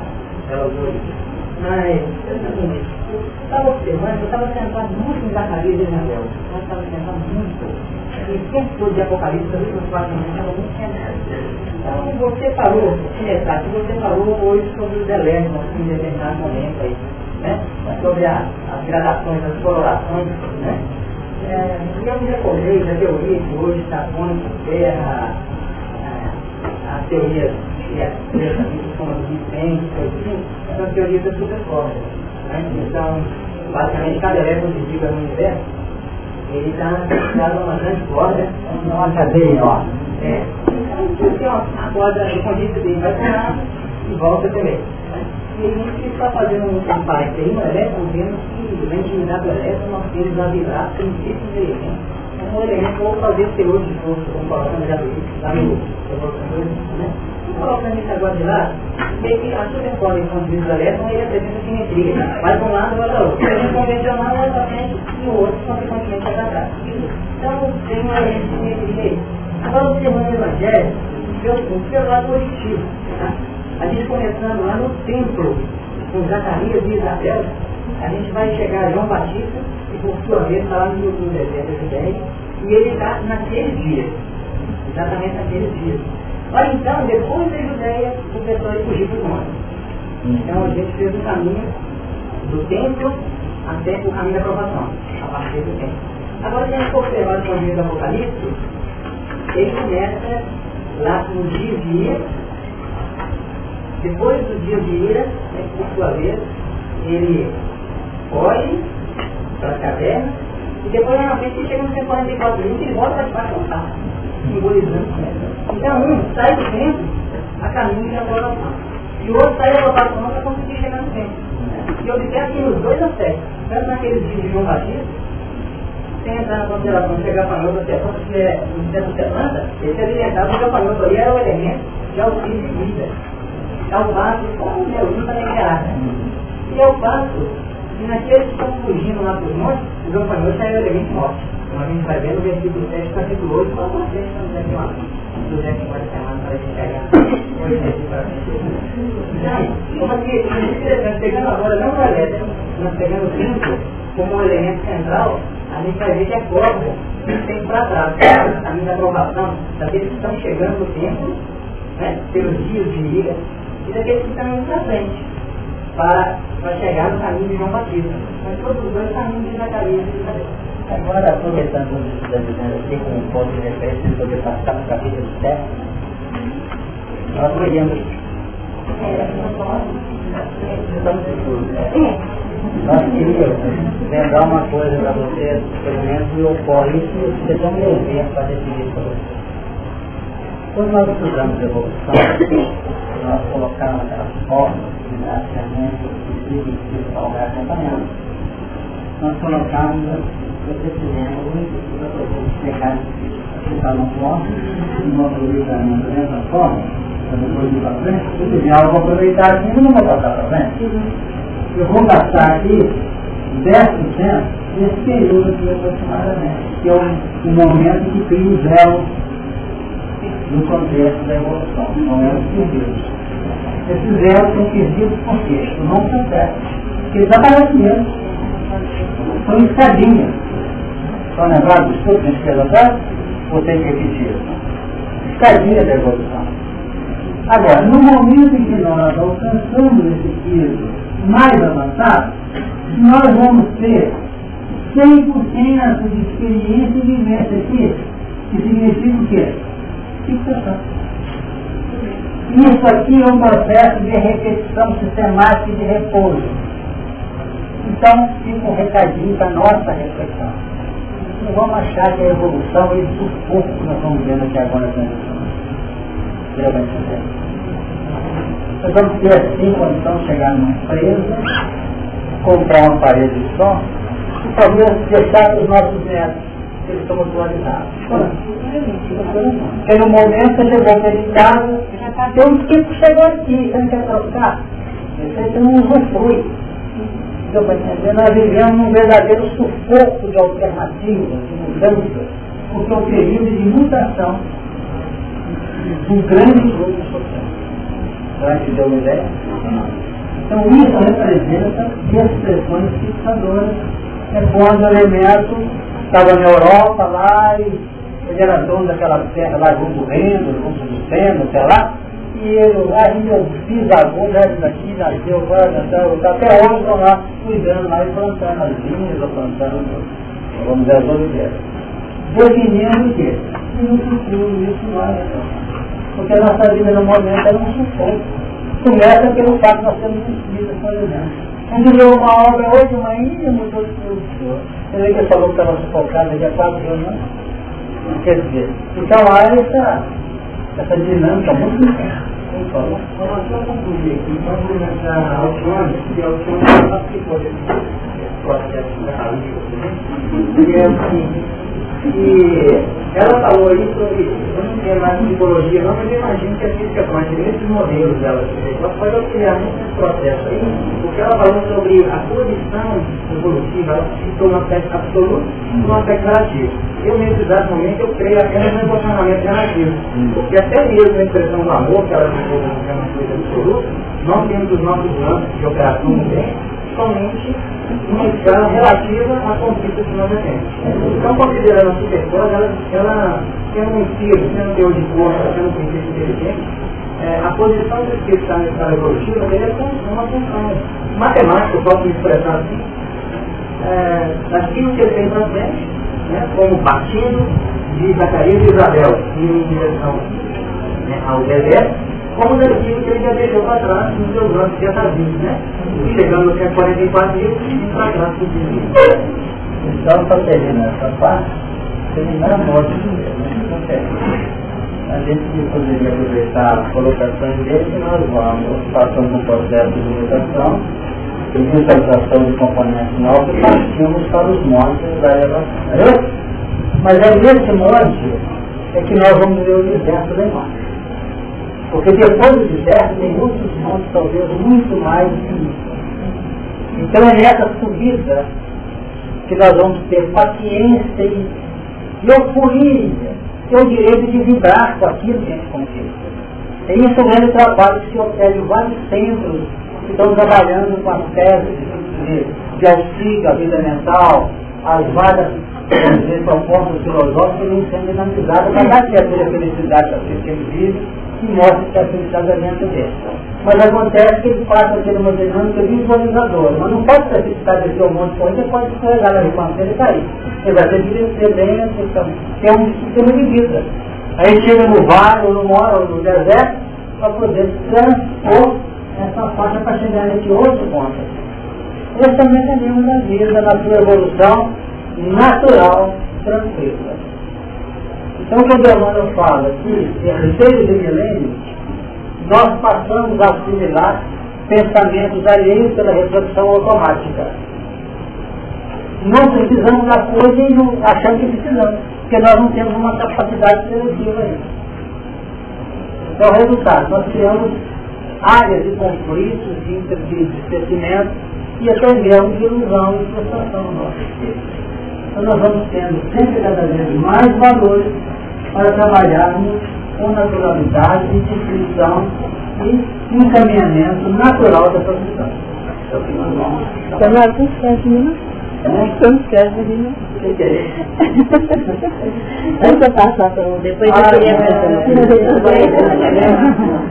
ela usou isso. Mas, eu estava observando, eu estava sentado muito em Zacarias e Isabel. Eu estava sentado muito. E sempre foi de Apocalipse, eu que os quatro estava muito sentado. Então, você falou, começar, você falou hoje sobre o Deleuze, em determinado momento aí, né? Sobre a, as gradações, as colorações, né? É, eu me recordei da teoria que hoje está pondo terra a, a teoria que é como a Vicente, são teorias da supercorda. Né? Então, basicamente, cada elétron fica no universo, ele está associado a uma grande corda, uma cadeia, ó. É. Então, a corda, o conjunto dele vai parar e volta também. E a gente está fazendo um parte aí, no elétron, vendo que na intimidade do elétron nós temos a vibrar princípios de elementos. Um elemento, vou fazer teor de força, como colocamos já lá no Evolução 2, né? colocando isso agora de lado, vê que a superpole com os vidros elétrons ele apresenta simetria. Vai para um lado, vai para o outro. O convencional vai para frente e o outro, consequentemente, vai para trás. Então, tem uma simetria aí. Agora, observando o Evangelho, o seu lado positivo. Tá? A gente começando lá no templo, com Zacarias e Isabel, a gente vai chegar a João Batista, e por sua vez está lá no, deserto de Judéia, e ele está naqueles dias, exatamente naqueles dias. Mas então, depois da Judéia, o pessoal ia fugir para o. Então a gente fez um caminho do templo até o caminho da aprovação, a partir do templo. Agora, se a gente for observar o caminho do Apocalipse, ele começa lá no dia de ira, depois do dia de ira, né, por sua vez, ele foge para a caverna, e depois normalmente ele chega no 144 minutos e ele volta para do carro, simbolizando então um sai do centro a caminho de aprovação. E o outro sai da aprovação para conseguir chegar no centro. E observa que nos dois aspectos, tanto naquele dia de João Batista, sem entrar na consideração de chegar para nós, você que é no centro de planta, ele se alimentava porque o panoto ali era o elemento de auxílio de vida. É o passo, como Deus é água. E é o passo que naqueles que estão fugindo lá para os montes, o João Panoto é o elemento morte. Como a gente vai ver no versículo 7, capítulo 8, qual é o texto que estamos aqui lá uma semana para chegar como aqui, nós pegando agora não o elétrico, nós pegando o tempo como um elemento central, a gente vai ver que a corda tem para trás, a minha aprovação daqueles que estão chegando no tempo, né, pelos dias de ira, e daqueles que estão indo para frente, para, para chegar no caminho de João Batista. Mas todos os dois caminhos de Zacarias e Isabel. Agora, aproveitando o que está dizendo aqui, com um ponto de referência, poder passar para o capítulo 7, nós podemos. Nós queríamos lembrar uma coisa para vocês, pelo menos me ocorre isso, vocês vão me ouvir para decidir para vocês. Quando nós estudamos evolução, nós colocamos aquelas formas de financiamento, de espiritual acompanhando. Nós colocamos você fizemos muito para poder chegar a no forma, e não aproveitamento dessa forma, para depois ir para frente, se tiver algo aproveitar aqui, eu não vou passar para frente. Eu vou gastar aqui 10% nesse período aqui aproximadamente, que é o, o momento que cria o zero no contexto da evolução, o momento quesitos. Esses zeros são quesitos por quê? Não sucesso. Porque eles aparecem mesmo. São escadinhas Estão lembrados dos estudos que a gente fez atrás? Vou ter que repetir. Escadinha da evolução. Agora, no momento em que nós alcançamos esse piso mais avançado, nós vamos ter 100% na sua experiência e vivência aqui, que significa o quê? Fixação. Isso aqui é um processo de repetição sistemática de repouso. Então, fica um recadinho para nossa reflexão não vamos achar que a evolução é esse sufoco que nós estamos vendo aqui agora na evolução. Nós vamos ter assim condição de chegar numa empresa, comprar um aparelho de som e talvez deixar os nossos netos, eles estão atualizados. No momento que chegou para casa, tem um tipo que chegou aqui, você não quer trocar? Você não usufrui Deu? Nós vivemos num verdadeiro sufoco de alternativas, de mudanças, porque é um período de mutação de um grande grupo social. Antes de eu me ver, Então isso representa expressões fixadoras. É quando o estava na Europa lá e ele era dono daquela terra lá junto do Reno, junto do Seno, sei lá, e ele, aí meu bisavô já daqui, nasceu, nasceu, até hoje estão lá cuidando lá e plantando as vinhas, plantando, vamos dizer, as oliveiras. Definindo o quê? E no futuro isso não é Porque a nossa vida no momento é um sufoco. Começa pelo fato de nós termos vidas, por exemplo. A gente leu uma obra hoje, uma ilha, mudou de tudo. Você vê que ele falou que estava sufocado daqui a quatro anos, não? Quer dizer, então há essa, essa dinâmica muito intensa. Vamos só concluir aqui, vamos nessa Alcione, que a Alcione participou desse processo da raiz, e é assim, e ela falou aí sobre, eu não tenho mais psicologia não, mas eu imagino que a física quântica, nesses modelos dela, ela pode auxiliar muito nesse processo aí, porque ela falou sobre a posição evolutiva, ela citou um aspecto absoluto e um aspecto relativo. Eu, nesse exato momento, eu creio apenas no emocionamento relativo, porque até mesmo a expressão do amor, que ela citou como uma coisa absoluta, nós temos os nossos planos de operação bem, somente uma escala relativa à conquista nós temos. Então, considerando a superpós, ela, tem um estilo, sendo um teor de força, sendo um princípio inteligente, é, a posição do espírito está na escala evolutiva ele é uma função matemática, eu posso me expressar assim, é, daquilo que ele tem para frente, né, como partindo de Zacarias e Isabel, em direção né, ao deserto, como daquilo que ele já deixou para trás nos seus anos de atavismo, né? Chegando até 44 mil e para trás por mil. Então, para terminar essa parte, terminar a morte né? A gente poderia aproveitar a colocação dele que nós vamos passando um processo de mutação e visualização de componentes novos e partimos para os montes da elevação. Mas é nesse monte é que nós vamos ver o universo da imagem. Porque depois do deserto tem outros montes, talvez, muito mais infinitos. Então é nessa subida que nós vamos ter paciência e, euforia, ter o direito de vibrar com aquilo que a gente conquista. É isso o grande trabalho que se obtém vários centros que estão trabalhando com as teses de, de auxílio à vida mental, as várias propostas filosóficas vêm sendo dinamizadas para dar a felicidade que ele vive que mostra que a felicidade é dentro dele. Mas acontece que ele passa a ter uma dinâmica visualizadora. Mas não pode ser estabelecer um monte de coisa, pode escorregar na ribanceira ele cair. Ele vai ter que ser bem, que é um sistema de vida. Aí chega no vale, ou no mora, ou no deserto, para poder transpor essa faixa para chegar nesse outro ponto. Esse é o mecanismo da vida, na sua evolução natural, tranquila. Então, quando Emmanuel fala que terceiro de milênio, nós passamos a assimilar pensamentos alheios pela reflexão automática. Não precisamos da coisa e não achamos que precisamos, porque nós não temos uma capacidade seletiva ainda. Então, resultado, nós criamos áreas de conflitos, de, crescimento e até mesmo de ilusão e frustração no nosso espírito. Então nós vamos tendo sempre cada vez mais valores para trabalharmos com naturalidade, discrição e encaminhamento natural da profissão. Então nós não esquece, né? Não esquece, né? Deixa eu passar para um, depois eu queria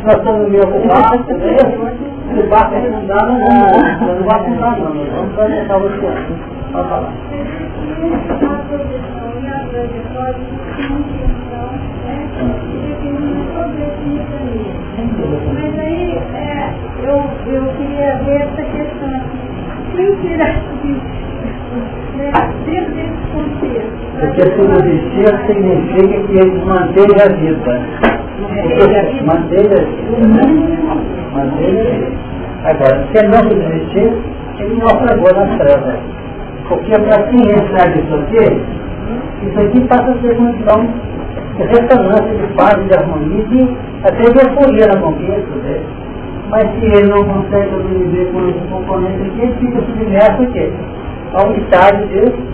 Nós estamos meio ocupados, o barco não dá, não vai não dá, não. Vamos começar você. Pode falar mas aí é, eu, eu queria ver essa questão aqui. Quem será que né, dentro desse contexto? Porque subsistir significa que ele manteve a vida. Manteve a vida. Manteve a vida. Agora, se ele não subsistir, ele não apagou nas trevas. Porque para quem entrar nisso aqui, isso aqui passa a ser questão de ressonância de paz de harmonia e até de euforia na conquista dele. Mas se ele não consegue sobreviver com esse componente aqui, ele fica submerso a um estado de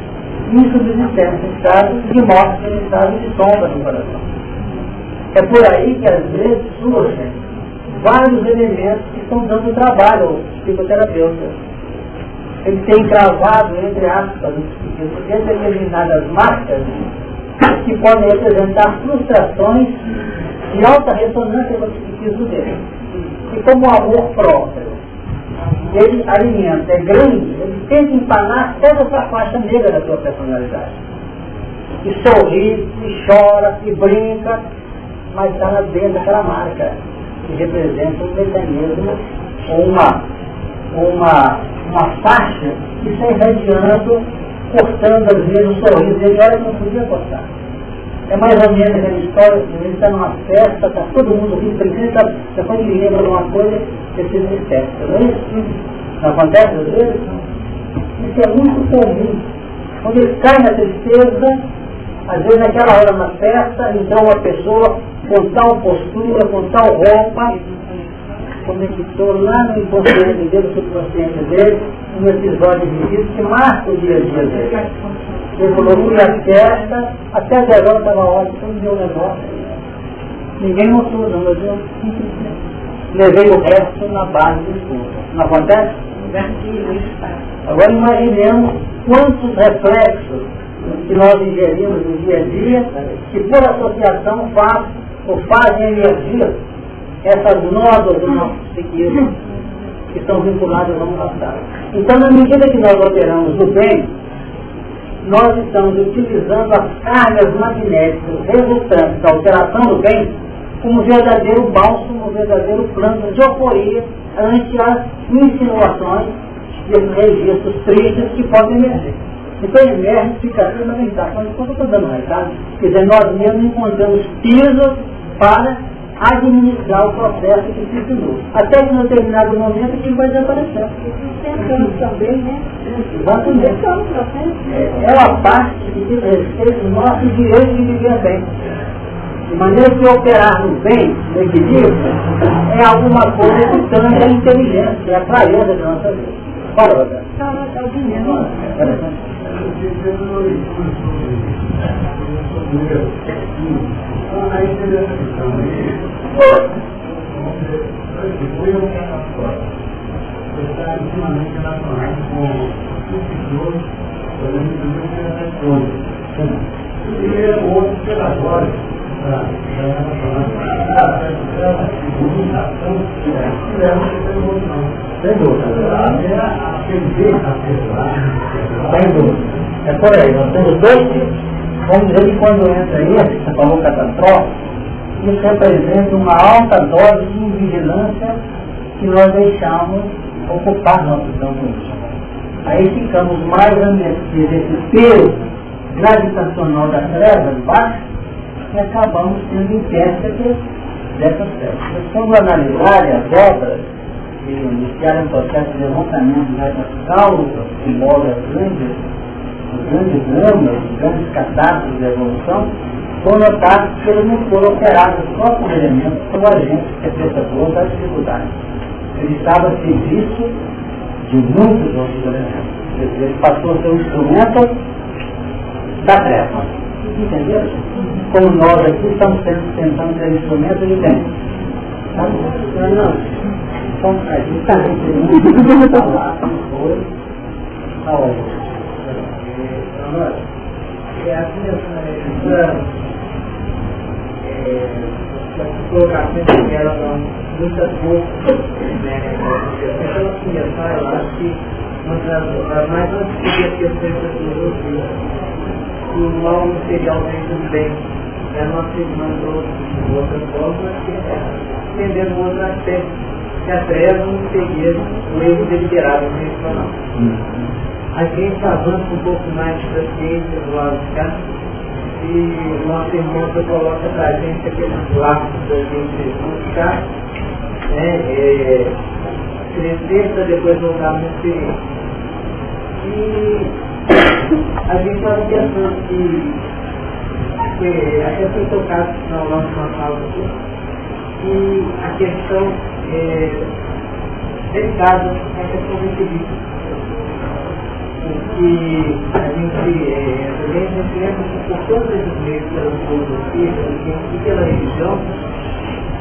insubsistência, estado de morte, estado de sombra no coração. É por aí que às vezes surgem vários elementos que estão dando trabalho ao psicoterapeuta. Ele tem gravado, entre aspas, determinadas marcas que podem representar frustrações de alta ressonância no psiquismo dele. E como o amor próprio, ele alimenta, é grande, ele tenta empanar toda essa faixa negra da sua personalidade. E sorri, e chora, e brinca, mas está dentro daquela marca, que representa um mecanismo, uma, uma, uma faixa que está irradiando, cortando às vezes o sorriso dele, olha, não podia cortar. É mais ou menos aquela história que ele está numa festa, está todo mundo rindo, precisa, quando ele lembra de uma coisa, precisa de festa. Não é isso? Não acontece às vezes? Isso é muito comum. Quando ele cai na tristeza, às vezes naquela hora na festa, então uma pessoa com tal postura, com tal roupa, conectou lá no inconsciente dele, no subconsciente dele, um episódio de vida que marca o dia a dia dele. Ele falou, fui à festa, até agora estava ótimo, não deu negócio. Ninguém notou, não, mas eu levei o resto na base do estudo. Não acontece? Agora imaginemos quantos reflexos que nós ingerimos no dia a dia, que por associação faz ou fazem energia essas nódoas do nosso psiquismo que estão vinculadas ao passado. Então, na medida que nós operamos o bem, nós estamos utilizando as cargas magnéticas resultantes da alteração do bem como verdadeiro bálsamo, um verdadeiro plano de euforia ante as insinuações e os registros tristes que podem emergir. Então emerge fica fundamental. Quando eu estou dando um recado, quer dizer, nós mesmos encontramos pisos para administrar o processo que se ensinou. Até que em determinado momento aquilo vai desaparecer. Sustentamos também, né? Exatamente. É, é uma parte que diz respeito ao nosso direito de viver bem. De maneira que operar no bem, no equilíbrio, é alguma coisa que tange a inteligência, é a clareza da nossa vida. Fala, Roberto. É o dinheiro. Aí teve essa questão é. É. É por aí, nós temos dois. Vamos dizer que quando entra esse, você falou catastrófico, isso representa uma alta dose de vigilância que nós deixamos ocupar nosso campo Aí ficamos mais amnesties esse peso gravitacional das trevas baixo e acabamos sendo intérpretes dessas trevas. Quando analisarem as obras e iniciarem um processo de levantamento dessas causas que movem as grandes os grandes dramas, os grandes catástrofes da evolução, foram notados que eles não foram operados só com elementos como agentes interpretadores das dificuldades. Ele estava a serviço de muitos outros elementos. Ele passou a ser um instrumento da treva. Entendeu? Como nós aqui estamos tentando ser instrumento de bem. Tá Não, não. Então, a gente está recebendo falar, foi, a outra é assim, essa, essa colocação que ela dá muitas forças, né? Essa sugestão, eu acho que uma das mais antigas questões da filosofia, o mal material dentro do bem, é nós mandou de outra forma, que é entender um outro aspecto, que a treva não seria o erro deliberado mencionado a gente avança um pouco mais para a ciência do lado de cá e nosso irmão coloca para a gente aqueles laços da gente buscar, né, é, crescer para depois voltar na experiência. E a gente estava pensando que, que até foi tocado no nosso fala aqui, que a questão é, delicada é a questão do equilíbrio que a gente é, também lembra que por todos esses meios pela filosofia, pela ciência e pela religião,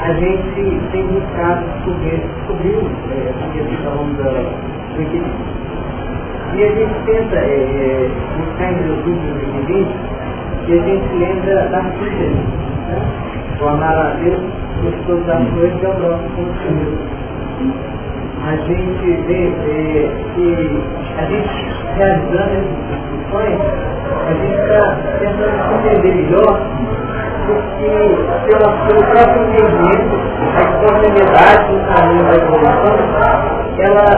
a gente tem buscado descobrir, descobriu é, a questão do equilíbrio. E a gente tenta é, buscar em Jesus do equilíbrio e a gente lembra da síntese. Né? O amar a Deus por todas as coisas é o nosso consumidor. A gente vê é, que a gente realizando essas discussões, a gente está tentando entender melhor porque pela, pelo próprio entendimento, a espontaneidade do caminho da evolução, ela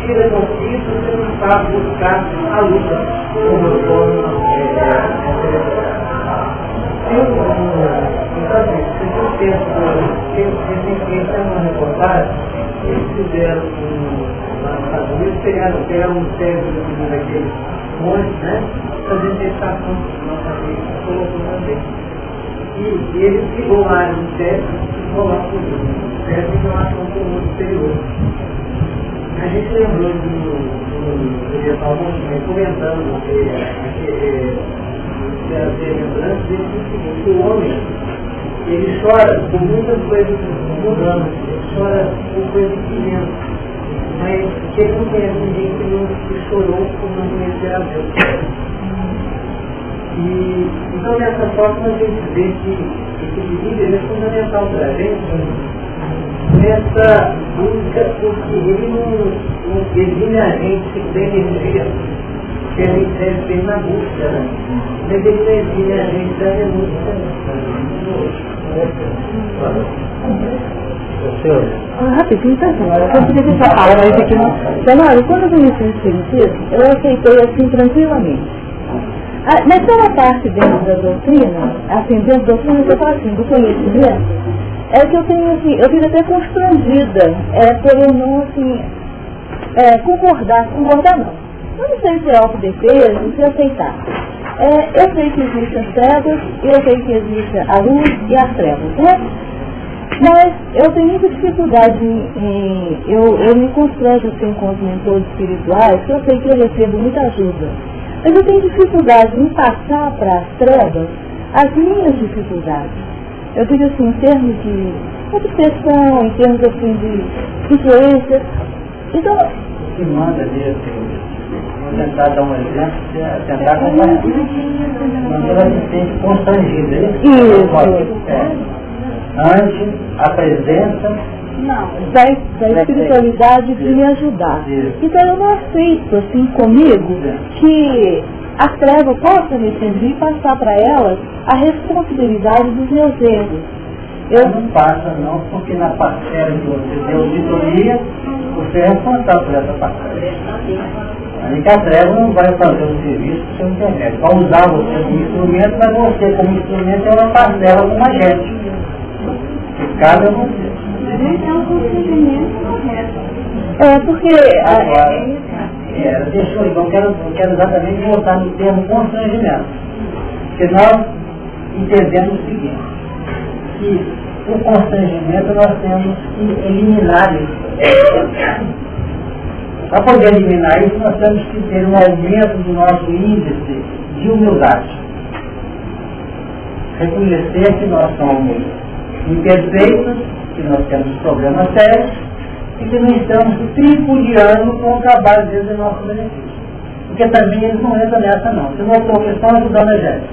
tira conflito você não sabe buscar a luta como eu estou então, assim, se eu eles fizeram um, lá nos Estados Unidos, pegaram, pegaram um cérebro daqueles montes, né, fazendo testação na vida, colocou também e ele ligou lá no teste e com o teste em relação com o exterior. A gente lembrou do diretor comentando que a lembrança dele o seguinte, o homem ele chora por muitas coisas mudando, ele chora por coisas pequenas. Mas que ele não conhece ninguém que não chorou por não conhecer a Deus. E, então, dessa forma, a gente vê que esse líder é fundamental para a gente nessa busca, porque ele não, não define a gente da energia que a gente deve ter na busca, né? mas ele define a gente da renúncia. Ah, rapidinho, tá, senhora? Eu podia deixar mas aqui não. Senhora, quando eu conheci o Espiritismo, eu aceitei assim tranquilamente. Ah, naquela parte dentro da doutrina, assim, dentro da doutrina, eu falo assim, do conhecimento, é que eu tenho, assim, eu fico até constrangida é, por eu não, assim, é, concordar, concordar não. Eu não sei se é autodefesa, se aceitar. É, eu sei que existem as trevas, eu sei que existe a luz e as trevas, né? Mas eu tenho muita dificuldade em, eu, eu me constranjo assim, com os mentores espirituais, que eu sei que eu recebo muita ajuda mas eu tenho dificuldade em passar para as trevas as minhas dificuldades. Eu digo assim, em termos de obsessão, em termos assim de influência. Então. O que manda vou tentar dar um exemplo, tentar acompanhar. Mandou assistente constrangido, é isso? É. Ante a presença não. Da, da espiritualidade de me ajudar. Então eu não aceito assim comigo que a treva possa me servir e passar para elas a responsabilidade dos meus erros. Eu não passa não, porque na parcela que você deu auditoria, você é responsável por essa parcela. Aí que a treva não vai fazer o serviço do seu internet. Vai usar você como instrumento, mas você como instrumento é uma parcela como agente. Que cabe a você. É, porque... Agora, é, deixa eu, eu quero, eu quero exatamente voltar no termo constrangimento. Porque nós entendemos o seguinte, que o constrangimento nós temos que eliminar isso. Para poder eliminar isso, nós temos que ter um aumento do nosso índice de humildade. Reconhecer que nós somos imperfeitos, que nós temos problemas sérios e que não estamos tripudiando com o trabalho deles em nosso benefício. Porque também eles não entram nessa não. Se nós estamos ajudando a gente,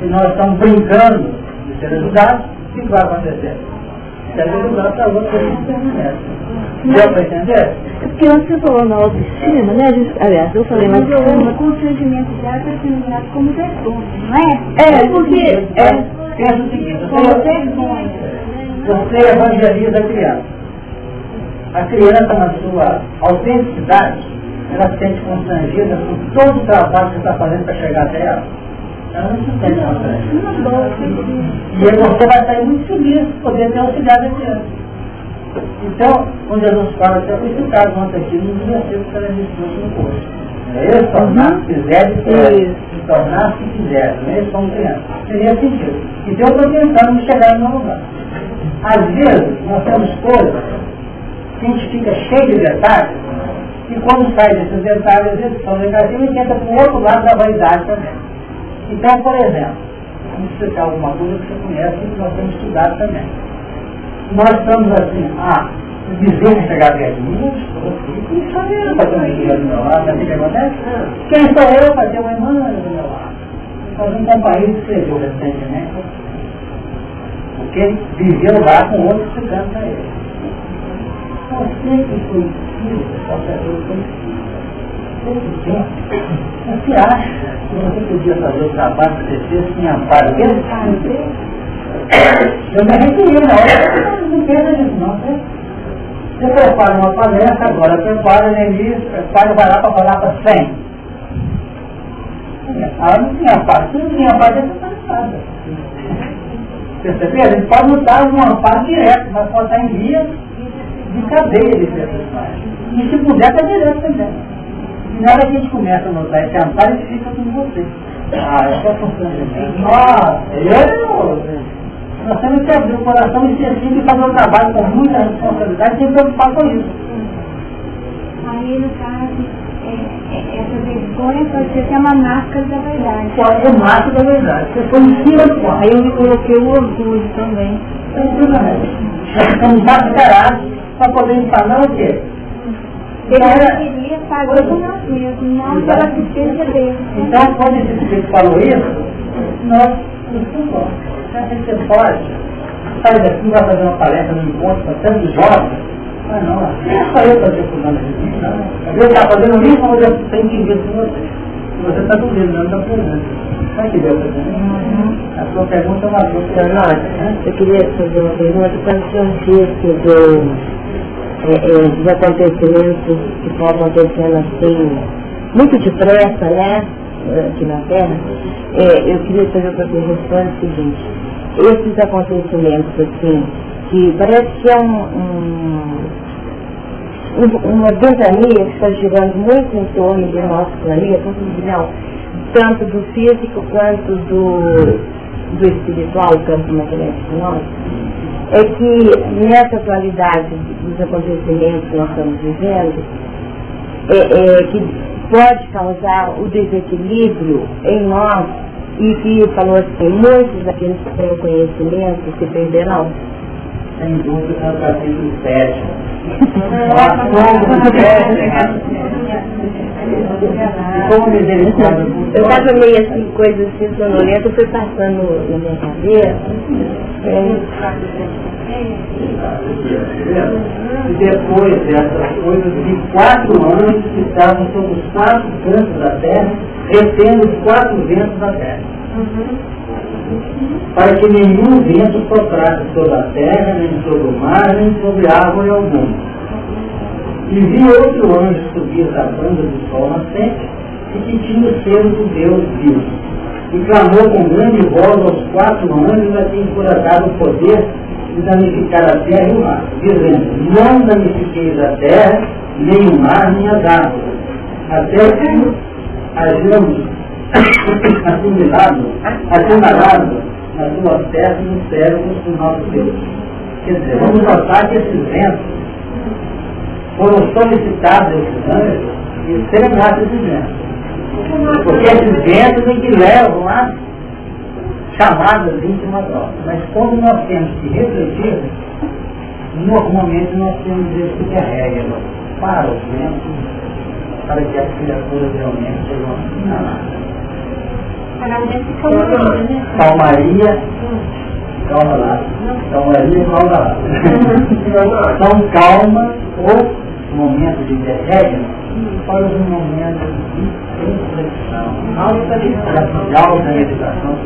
se nós estamos brincando de ser ajudados, o que vai acontecer? Deve ajudar para outra nessa. Deu para entender? Porque antes você falou na autoestima, né? Aliás, eu falei, mas o constrangimento já está sendo como vergonha, não é? É, porque... É, pensa o seguinte, como vergonha você evangeliza a criança. A criança, na sua autenticidade, ela se sente constrangida por todo o trabalho que você está fazendo para chegar até ela. Ela não. E você vai sair muito feliz poder ter auxiliado a criança. Então, quando Jesus fala, você foi citado ontem aqui, não devia ser o que ela disse no. É isso, tornar se quiser, se tornar se quiser, não é isso como criança. Seria sentido. Então eu estou tentando chegar no lugar. Às vezes, nós temos coisas que a gente fica cheio de detalhes, e quando sai desses detalhes, eles são negativos e entra para o outro lado da vaidade também. Então, por exemplo, vamos explicar alguma coisa que você conhece e que nós temos estudado também. nós estamos assim, ah, dizer que chegar perto de mim, quem sou eu para ter uma igreja do meu lado, sabe o que acontece? Quem sou eu para ter uma irmã do meu lado? Nós um companheiro escreveu recentemente, porque viveu lá com outros ficando para ele. Você que foi filho, qualquer coisa, você acha que você podia fazer o trabalho que você fez sem amparo dele? Eu me arrepiei na hora, não pensa nisso não, né? Você prepara uma palestra agora, prepara o Neemias, prepara, vai lá para falar para 100. Ah, não tinha paz, se não tinha paz, você não nada. Percebeu? A gente pode lutar um amparo direto, mas pode estar em via de cadeia de pais. E se puder, está direto também. E na hora que a gente começa a notar esse amparo, a gente fica com você. Ah, essa é a função de Nossa, eu nós temos que abrir o coração e ser simples e fazer um trabalho com muita responsabilidade sem preocupar com isso. Aí, no caso, é, é, essa vergonha pode ser até uma máscara da verdade. Pode ser máscara da verdade. Você foi em cima do Aí eu me coloquei o orgulho também. É Nós ficamos mascarados para poder falar o quê? Ele não queria pagar por nós mesmos, não pela assistência dele. Então, quando esse sujeito falou isso, nós nos concordamos. Você pode, sai daqui, vai fazer uma palestra no encontro para tantos jovens. Ah, não, não é só eu fazer fulano de mim, não. Eu estava fazendo isso, mas eu tenho que ver com você. Você está duvidando da presença. Sabe que deu para A sua pergunta é uma pergunta. Né? Eu queria fazer uma pergunta quando o senhor disse do, é, é, dos acontecimentos que estão acontecendo assim, muito depressa, né? Aqui na Terra, é, eu queria fazer outra pergunta o seguinte esses acontecimentos assim, que parece que é um, um, uma ventania que está girando muito em torno do nosso planeta, não, tanto do físico quanto do, do espiritual, o campo magnético nosso, é que nessa atualidade dos acontecimentos que nós estamos vivendo, é, é, que pode causar o desequilíbrio em nós e que falou assim, muitos daqueles que têm conhecimento se perderão. Sem dúvida, é o capítulo 7. Como misericórdia. Eu estava meio assim, coisa assim, sonolenta, fui passando na minha cabeça. E depois dessas coisas, de quatro anos que estavam sobre os quatro cantos da terra, retendo os quatro ventos da terra. Para que nenhum vento soprasse sobre a terra, nem sobre o mar, nem sobre árvore alguma. E vi outro anjo subir da banda do sol nascente, e que tinha o selo do Deus vivo. E clamou com grande voz aos quatro anjos a quem fora dado o poder de danificar a terra e o mar, dizendo, não danifiqueis a terra, nem o mar, nem as árvores, até que hajamos assimilado, assinalado na sua terra e no cérebro do nosso Deus. Quer dizer, vamos notar que esses ventos foram solicitados esses anjos e terminaram esses ventos. Porque esses ventos é que levam a chamadas íntimas nossas. Mas como nós temos que refletir, normalmente nós temos esse é regra para os ventos para que as criaturas realmente sejam ensinadas. Calmaria, calma lá, calmaria, calma lá. Então calma ou momento de interregno para os momentos de reflexão, alta meditação, de alta meditação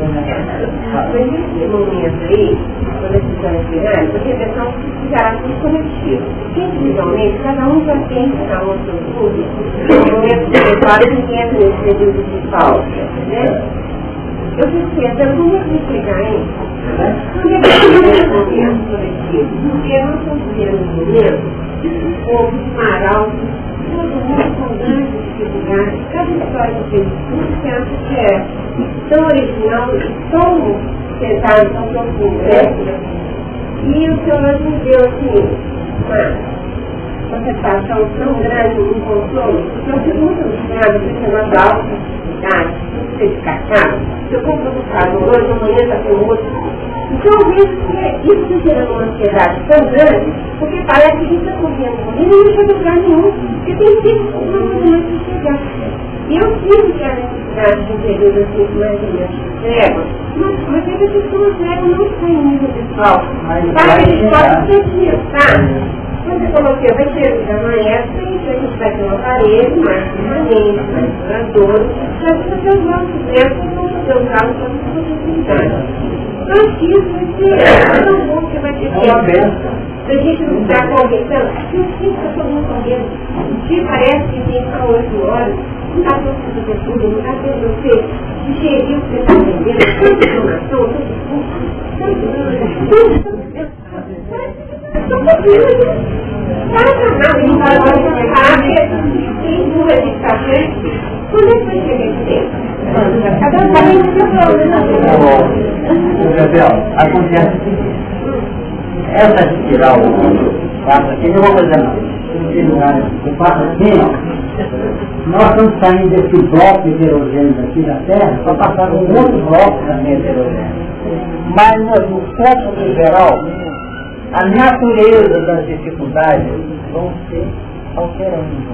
Foi nesse momento aí, quando esses exames finais, porque a questão já coletivo. Individualmente, cada um já tem cada um seu clube, no momento de claro que entra nesse período de falta, né? Eu como é que chegar em como é que chega esse momento coletivo? Porque nós estamos vivendo um momento povo de Maralto, todo mundo com grandes dificuldades. Cada história que você escuta, você acha que é tão original e tão pesado, tão profundo. Né? E o Senhor nos deu assim, uma satisfação tão grande, um consolo, porque eu fico muito angustiada com esse autossuficiência, tudo ser descartado. Se eu compro um carro hoje, amanhã já tem outro Então eu vejo que isso está gerando uma ansiedade tão grande, porque parece que a gente está correndo, correndo e não chega lugar nenhum, porque tem sempre uma maneira de chegar. E eu sinto que a necessidade de um período assim mais ou menos de treva, mas, mas é que as pessoas treva não em nível pessoal. Para que eles possam sentir, tá? Falou que vai ter já uma época que a gente vai ter um aparelho mais permanente, mais duradouro, para fazer os nossos gestos e não fazer os carros para as possibilidades. Que isso vai ser tão bom que vai ter tempo. A gente não está conversando, eu sinto que estou muito correndo. O dia parece que tem só oito horas, não está dando fazer tudo, não está tendo você digerir o que você está aprendendo, tanta informação, tanto curso, tanto acontece o seguinte. Essa de tirar o passa aqui, eu vou fazer não. Eu passo aqui. Nós estamos saindo desse bloco heterogêneo aqui da Terra para passar um outro bloco também heterogêneo. Mas no século geral, a natureza das dificuldades vão se alterando.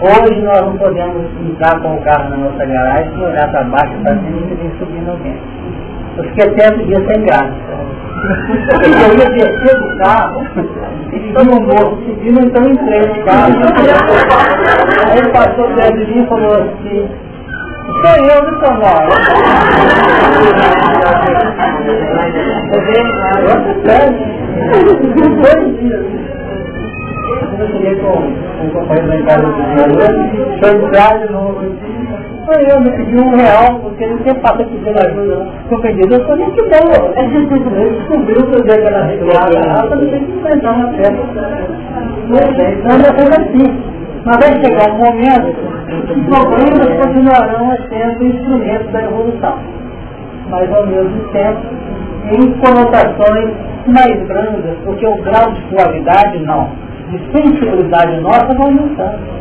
Hoje nós não podemos entrar com o carro na nossa garagem e olhar para baixo para cima e vir subindo alguém. Eu fiquei até dia sem graça. Eu ia descer do carro, e no morro subindo, então entrei no carro. Aí passou perto de mim e falou assim, Sou eu, não sou nós. Eu cheguei com um companheiro da do foi entrar de novo. Eu, me pedi um real, porque ele sempre passa pedindo ajuda. Eu pedi, eu falei, que bom. Ele descobriu que eu dei aquela retirada lá, eu falei, tem que enfrentar uma festa. Não não é assim. Mas vai chegar um momento os problemas continuarão sendo instrumentos da evolução. Mas ao mesmo tempo, em conotações mais brandas, porque o grau de suavidade não, de sensibilidade nossa vai aumentando.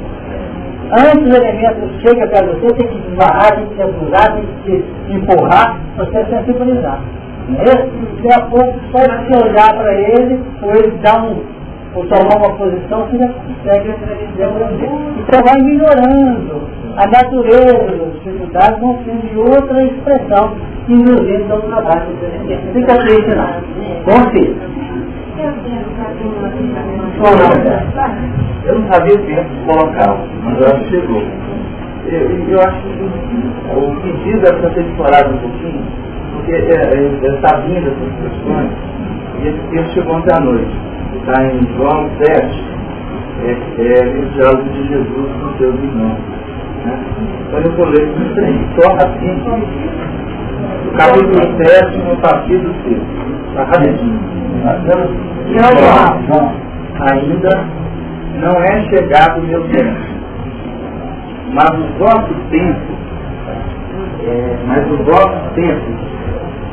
Antes o elemento chega para você, tem que desbarrar, tem que abusar, tem que empurrar, você sensibilizar. Daqui a pouco, só de olhar para ele, ou ele dá um ou tomar uma posição, você já consegue desenvolver. Então vai melhorando. A natureza das dificuldades vão sendo de outra expressão, induzindo ao trabalho. Fica triste não. Confia. Eu não sabia o tempo de colocar, mas eu acho que chegou. Eu, eu acho que o pedido é para ser explorado um pouquinho, porque está vindo essas questões, e esse tempo chegou ontem à noite está em João 7, é, é o diálogo de Jesus com seus irmãos. Né? Quando eu falei isso aí, só assim, o capítulo 7, no partido 6. Está rapidinho. Ainda não é chegado o meu tempo, mas o vosso tempo, é, mas o vosso tempo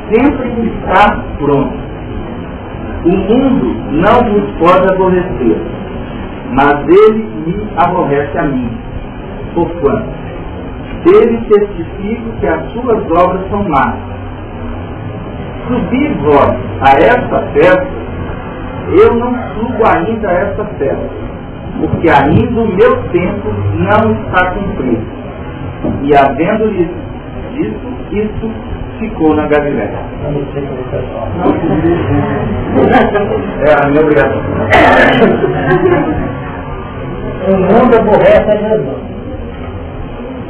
sempre está pronto o mundo não vos pode aborrecer, mas ele me aborrece a mim. Porquanto, dele testifico que as suas obras são más. Subi vós a esta festa, eu não subo ainda a esta festa, porque ainda o meu tempo não está cumprido. E havendo-lhe dito isso, ficou na Galileia. É a minha obrigação. O mundo aborrece a Jesus.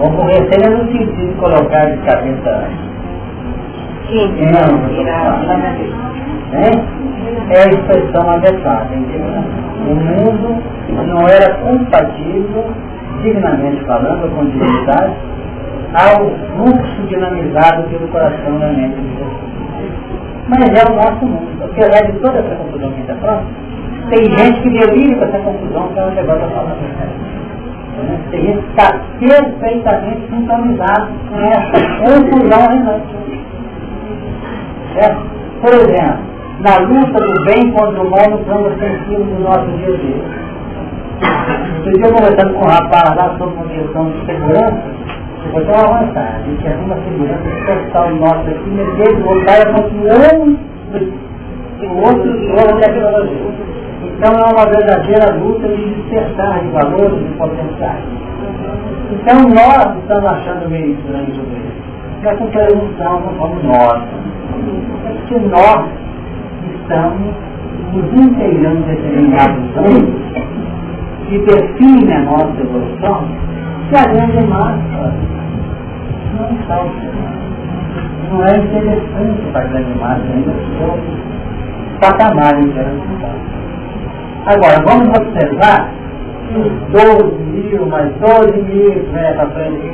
Aborrecer é no sentido de colocar de cabeça não, é a expressão adequada? O mundo não era compatível, dignamente falando, com dignidade, ao fluxo dinamizado pelo coração da mente de Jesus. Mas é o nosso mundo. Apesar de toda essa confusão que está próxima, tem gente que delira com essa confusão que ela levanta a falar. Tem gente que está perfeitamente sintonizado com essa confusão reinante. É? Por exemplo, na luta do bem contra o mal no plano sensível do nosso dia a dia. Outro dia conversando com um rapaz lá sobre uma questão de segurança, vou até avançar. A gente arruma uma segurança total nossa aqui, mas ele voltar continuando o outro, o outro tecnologia. Então é uma verdadeira luta de despertar de valores e potenciais. Então nós estamos achando meio estranho tudo isso. Com perguntar não somos nós. É porque nós estamos nos inteirando determinados anos que define a nossa evolução, que a grande massa não está Não é interessante para a grande massa ainda os patamares interessantes. Agora, vamos observar os 12 mil, mais 12 mil que vem essa frente.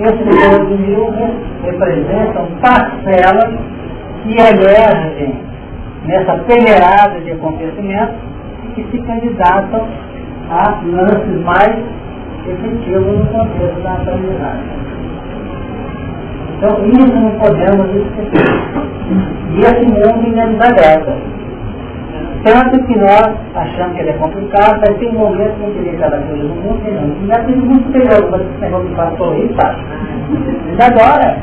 Esses 12 mil representam parcelas que emergem nessa peneirada de acontecimentos que se candidatam a lances mais efetivos no contexto da atualidade. Então, isso não podemos esquecer. E esse mundo inendagável tanto que nós achamos que ele é complicado, mas tem um momento que a gente vê cada coisa no mundo e não. Ainda tem muito superior, mas esse negócio de faz sorrir, faz. Ainda adora.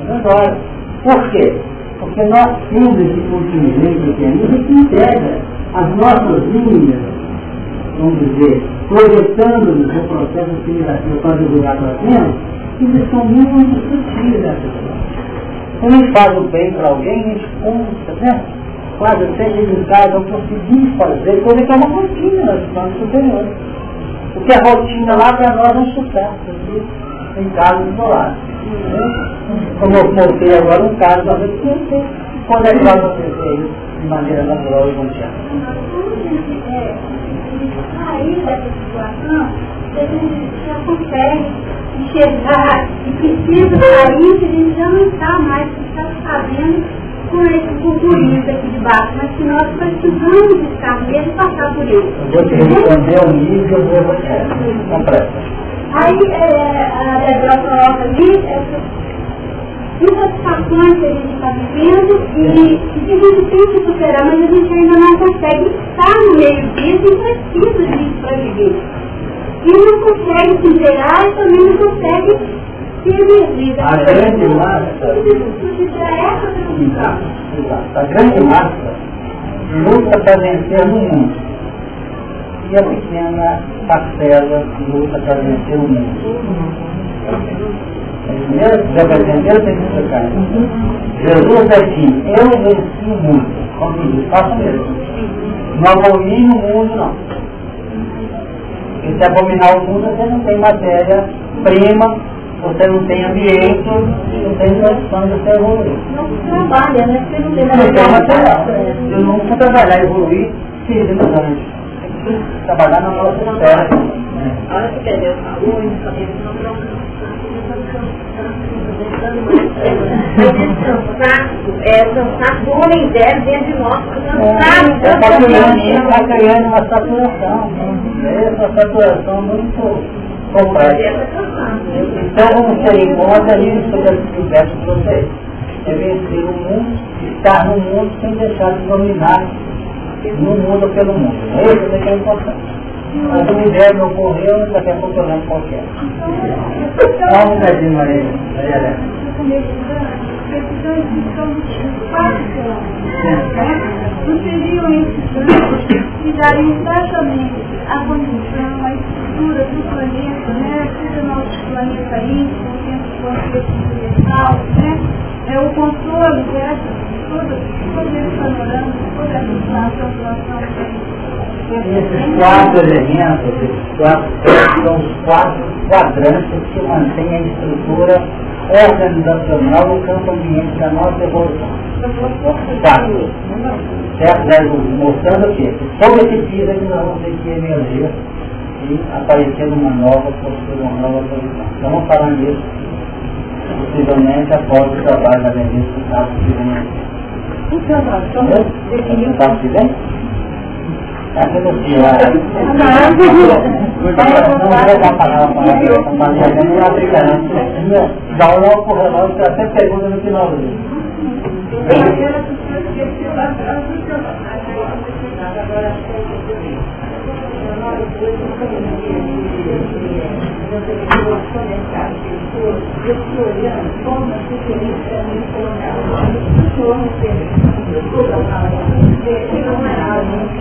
Ainda adora. Por quê? Porque nós temos esse contingente aqui ainda que entrega as nossas linhas, vamos dizer, projetando-nos no processo assimilativo para divulgar para temos, que eles são muito sutis nessa situação. Quando a faz o bem para alguém, a gente conta, né? quase em casa, eu consegui fazer, coisa que é uma rotina nas planos superiores. Porque a rotina lá para nós é um sucesso, aqui em casa isolado. Como eu montei agora um caso da vez quando é que vai acontecer isso de maneira natural e contínua? Sair dessa situação, a gente já consegue enxergar e precisa sair, que a gente já não está mais, está sabendo por esse burburinho aqui de baixo, mas que nós precisamos estar mesmo e passar por ele. Eu vou te responder o nível do completo. Aí é, a Débora coloca ali essas insatisfações que a gente está vivendo e, que a gente tem que superar, mas a gente ainda não consegue estar no meio disso e precisa disso para viver. E não consegue se inteirar e também não consegue a grande massa, a grande massa luta para vencer no mundo. E a pequena parcela luta para vencer o mundo. Primeiro, já entender, tem que explicar. Jesus aqui, eu venci o mundo. Como diz, faço mesmo. Não abomine o mundo, não. E se abominar o mundo, você não tem matéria-prima você não tem ambiente, não tem condição de você evoluir. Não trabalha, né? Você não tem material. Eu nunca trabalhar e evoluir importante. Tem trabalhar na nossa esfera. A hora que falou, a gente sabia não é cansaço do homem zero dentro de nós, cansado. Está criando uma saturação, essa saturação muito completa. Então em conta isso que eu peço para vocês. É vencer o mundo, estar no mundo sem deixar de dominar no mundo pelo mundo. É isso que é importante. Mas o inverno ocorreu, daqui a pouco eu lembro qualquer. Só um bocadinho, Maria. Maria não seriam esses anos que dariam exatamente a condição, a estrutura do planeta, né? Tudo nosso planeta aí, com o contexto universal, né? É o controle dessa, todo, todo esse panorama, toda essa situação, situação esses quatro elementos, esses quatro, são os quatro quadrantes que mantêm a estrutura organizacional no campo ambiente da nossa evolução. Quatro. Certo? Mostrando que todo esse dia que nós vamos ter que emergir e aparecer numa nova postura, uma nova posição. Então vamos falar nisso, possivelmente após o trabalho da revista do sábado que vem. Então, nós vamos definir o sábado que vem? Está pior. Não vai dar palavra para a companhia, não aplica não. Dá uma logo por relógio, você até pergunta no final do conectar pessoas, eu fui olhando como. O.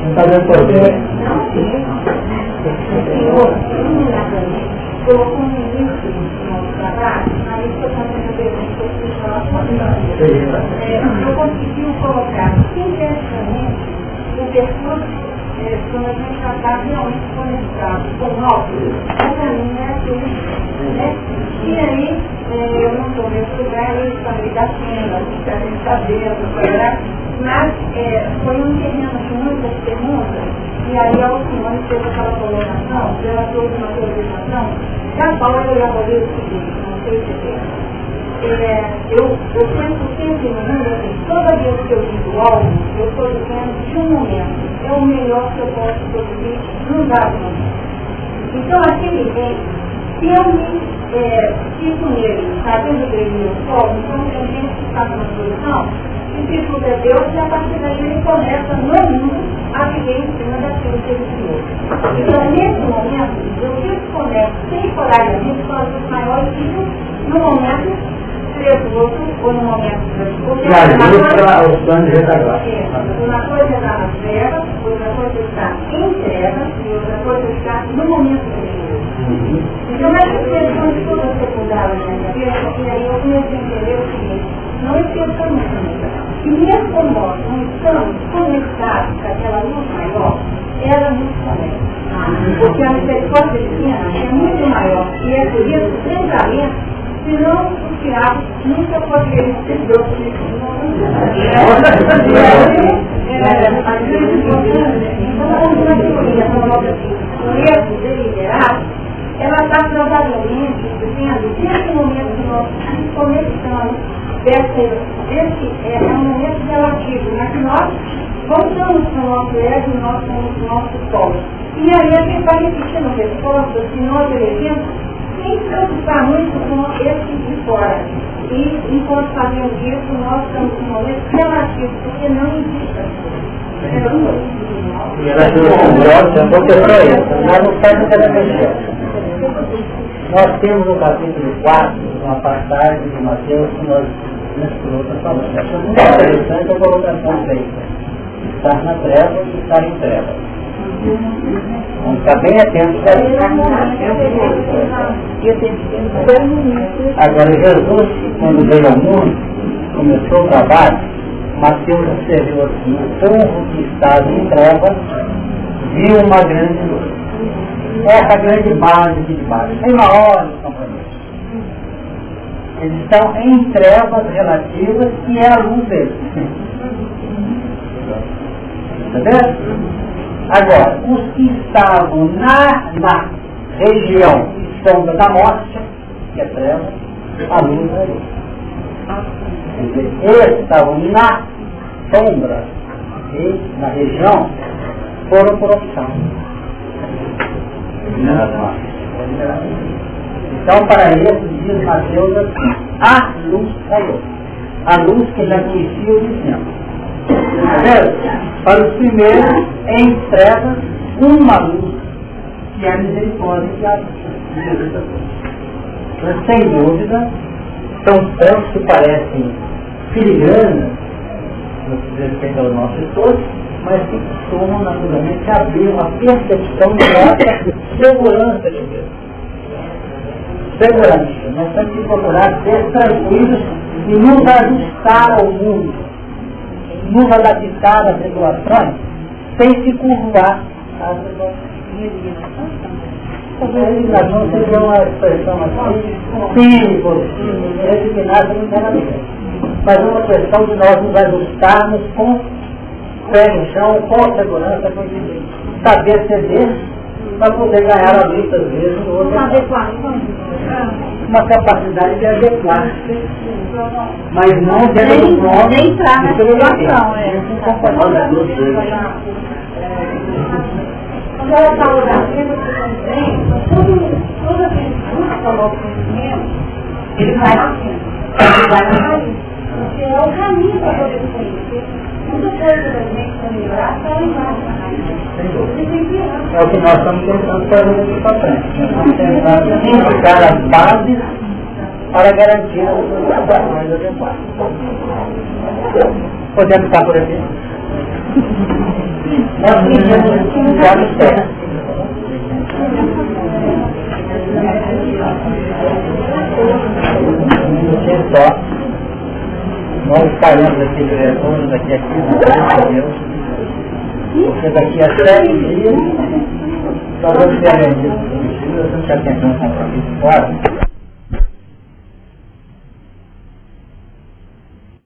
Está dando problema. Não, sim. O senhor, iluminadamente, colocou um no consegui colocar sinteticamente o percurso é, quando a gente já está realmente conectado com o nosso, o caminho é aquele, né? E aí, é, eu não estou nesse eu falei da mas é, foi um terreno de muitas perguntas, e aí a Alcimone fez aquela colocação, ela trouxe uma colocação, da qual eu elaborei o seguinte, não sei se é é, eu, eu penso sempre assim, toda vez que eu digo algo, eu estou dizendo de um momento, é o melhor que eu posso produzir num dado momento. Então, aquele bem, se eu me é, fico nele, sabendo que ele sou, então tem gente que está numa posição, e se tudo é Deus, e a partir daí ele começa no mundo a viver em cima daquilo que ele criou. Então, nesse momento, eu fico conecto temporariamente com as maiores filhos no momento nervoso ou no momento E de retaguarda. Uma coisa está nas trevas, outra coisa está em trevas e outra coisa está no momento nervoso. Então, essas questões todas secundárias na minha vida, e aí eu comecei a entender o seguinte, não esqueçamos nunca. E mesmo nós não estamos conectados com aquela luz maior, ela nos conecta. Porque a misericórdia divina é muito maior. E é por isso que o pensamento senão o Tiago nunca poderia ser doce. O deliberado, ela está provavelmente dizendo que esse momento que nós desconectamos desse, desse é, é um momento relativo, mas nós voltamos para o nosso ego nós somos o nosso sol. E aí a gente vai repetindo respostas que nós elegemos sem se preocupar muito com esse de fora. E enquanto fazemos isso, nós estamos em momento relativo, porque não existe a coisa. Nós temos no capítulo 4, uma passagem de Mateus que nós para falar. É muito interessante a colocação feita. Estar na treva e estar em trevas. Vamos ficar bem atentos a isso. Agora, Jesus, quando veio ao mundo, começou o trabalho, Mateus escreveu assim, o povo que estava em trevas viu uma grande luz. Essa grande base aqui de baixo. Tem uma ordem, companheiros. Eles estão em trevas relativas e é a luz deles. Entendeu? Agora, os que estavam na, na região sombra da morte, que é treva, a luz é luz. Eles estavam na sombra e na região foram por opção. Então, para eles, diz Mateus assim, a luz saiu. A luz que já conhecia o dizendo. Para os primeiros, em trevas, uma luz, que é a misericórdia que há Mas, sem dúvida, são trevas que parecem filigranas no que diz respeito ao nosso esforço, mas que costumam naturalmente abrir uma percepção de segurança de Deus. Segurança. Nós temos que procurar ser tranquilos e nos ajustar ao mundo nos adaptar às regulações sem se curvar às. Resignação seria uma expressão assim, sim, resignada internamente. Mas uma questão de nós nos ajustarmos com pé no chão, com segurança, com saber ceder para poder ganhar a luta às vezes outro. Uma capacidade de adequar. Mas não do nome. Nem entrar na situação, é. Quando ela falou da vida também, toda vez que você falou o conhecimento, ele vai na frente. Ele vai na raiz. Porque é o caminho para poder conhecer. Muita coisa da gente para melhorar. É o que nós estamos tentando fazer aqui para frente. Estamos tentando indicar as bases para garantir as situações adequadas. Podemos estar por aqui? Nós pedimos já no certo. Você só, nós estaremos aqui retorno daqui a 15 dias, porque daqui a sete dias nós vamos ter a gente, nós temos que atender um compromisso fora.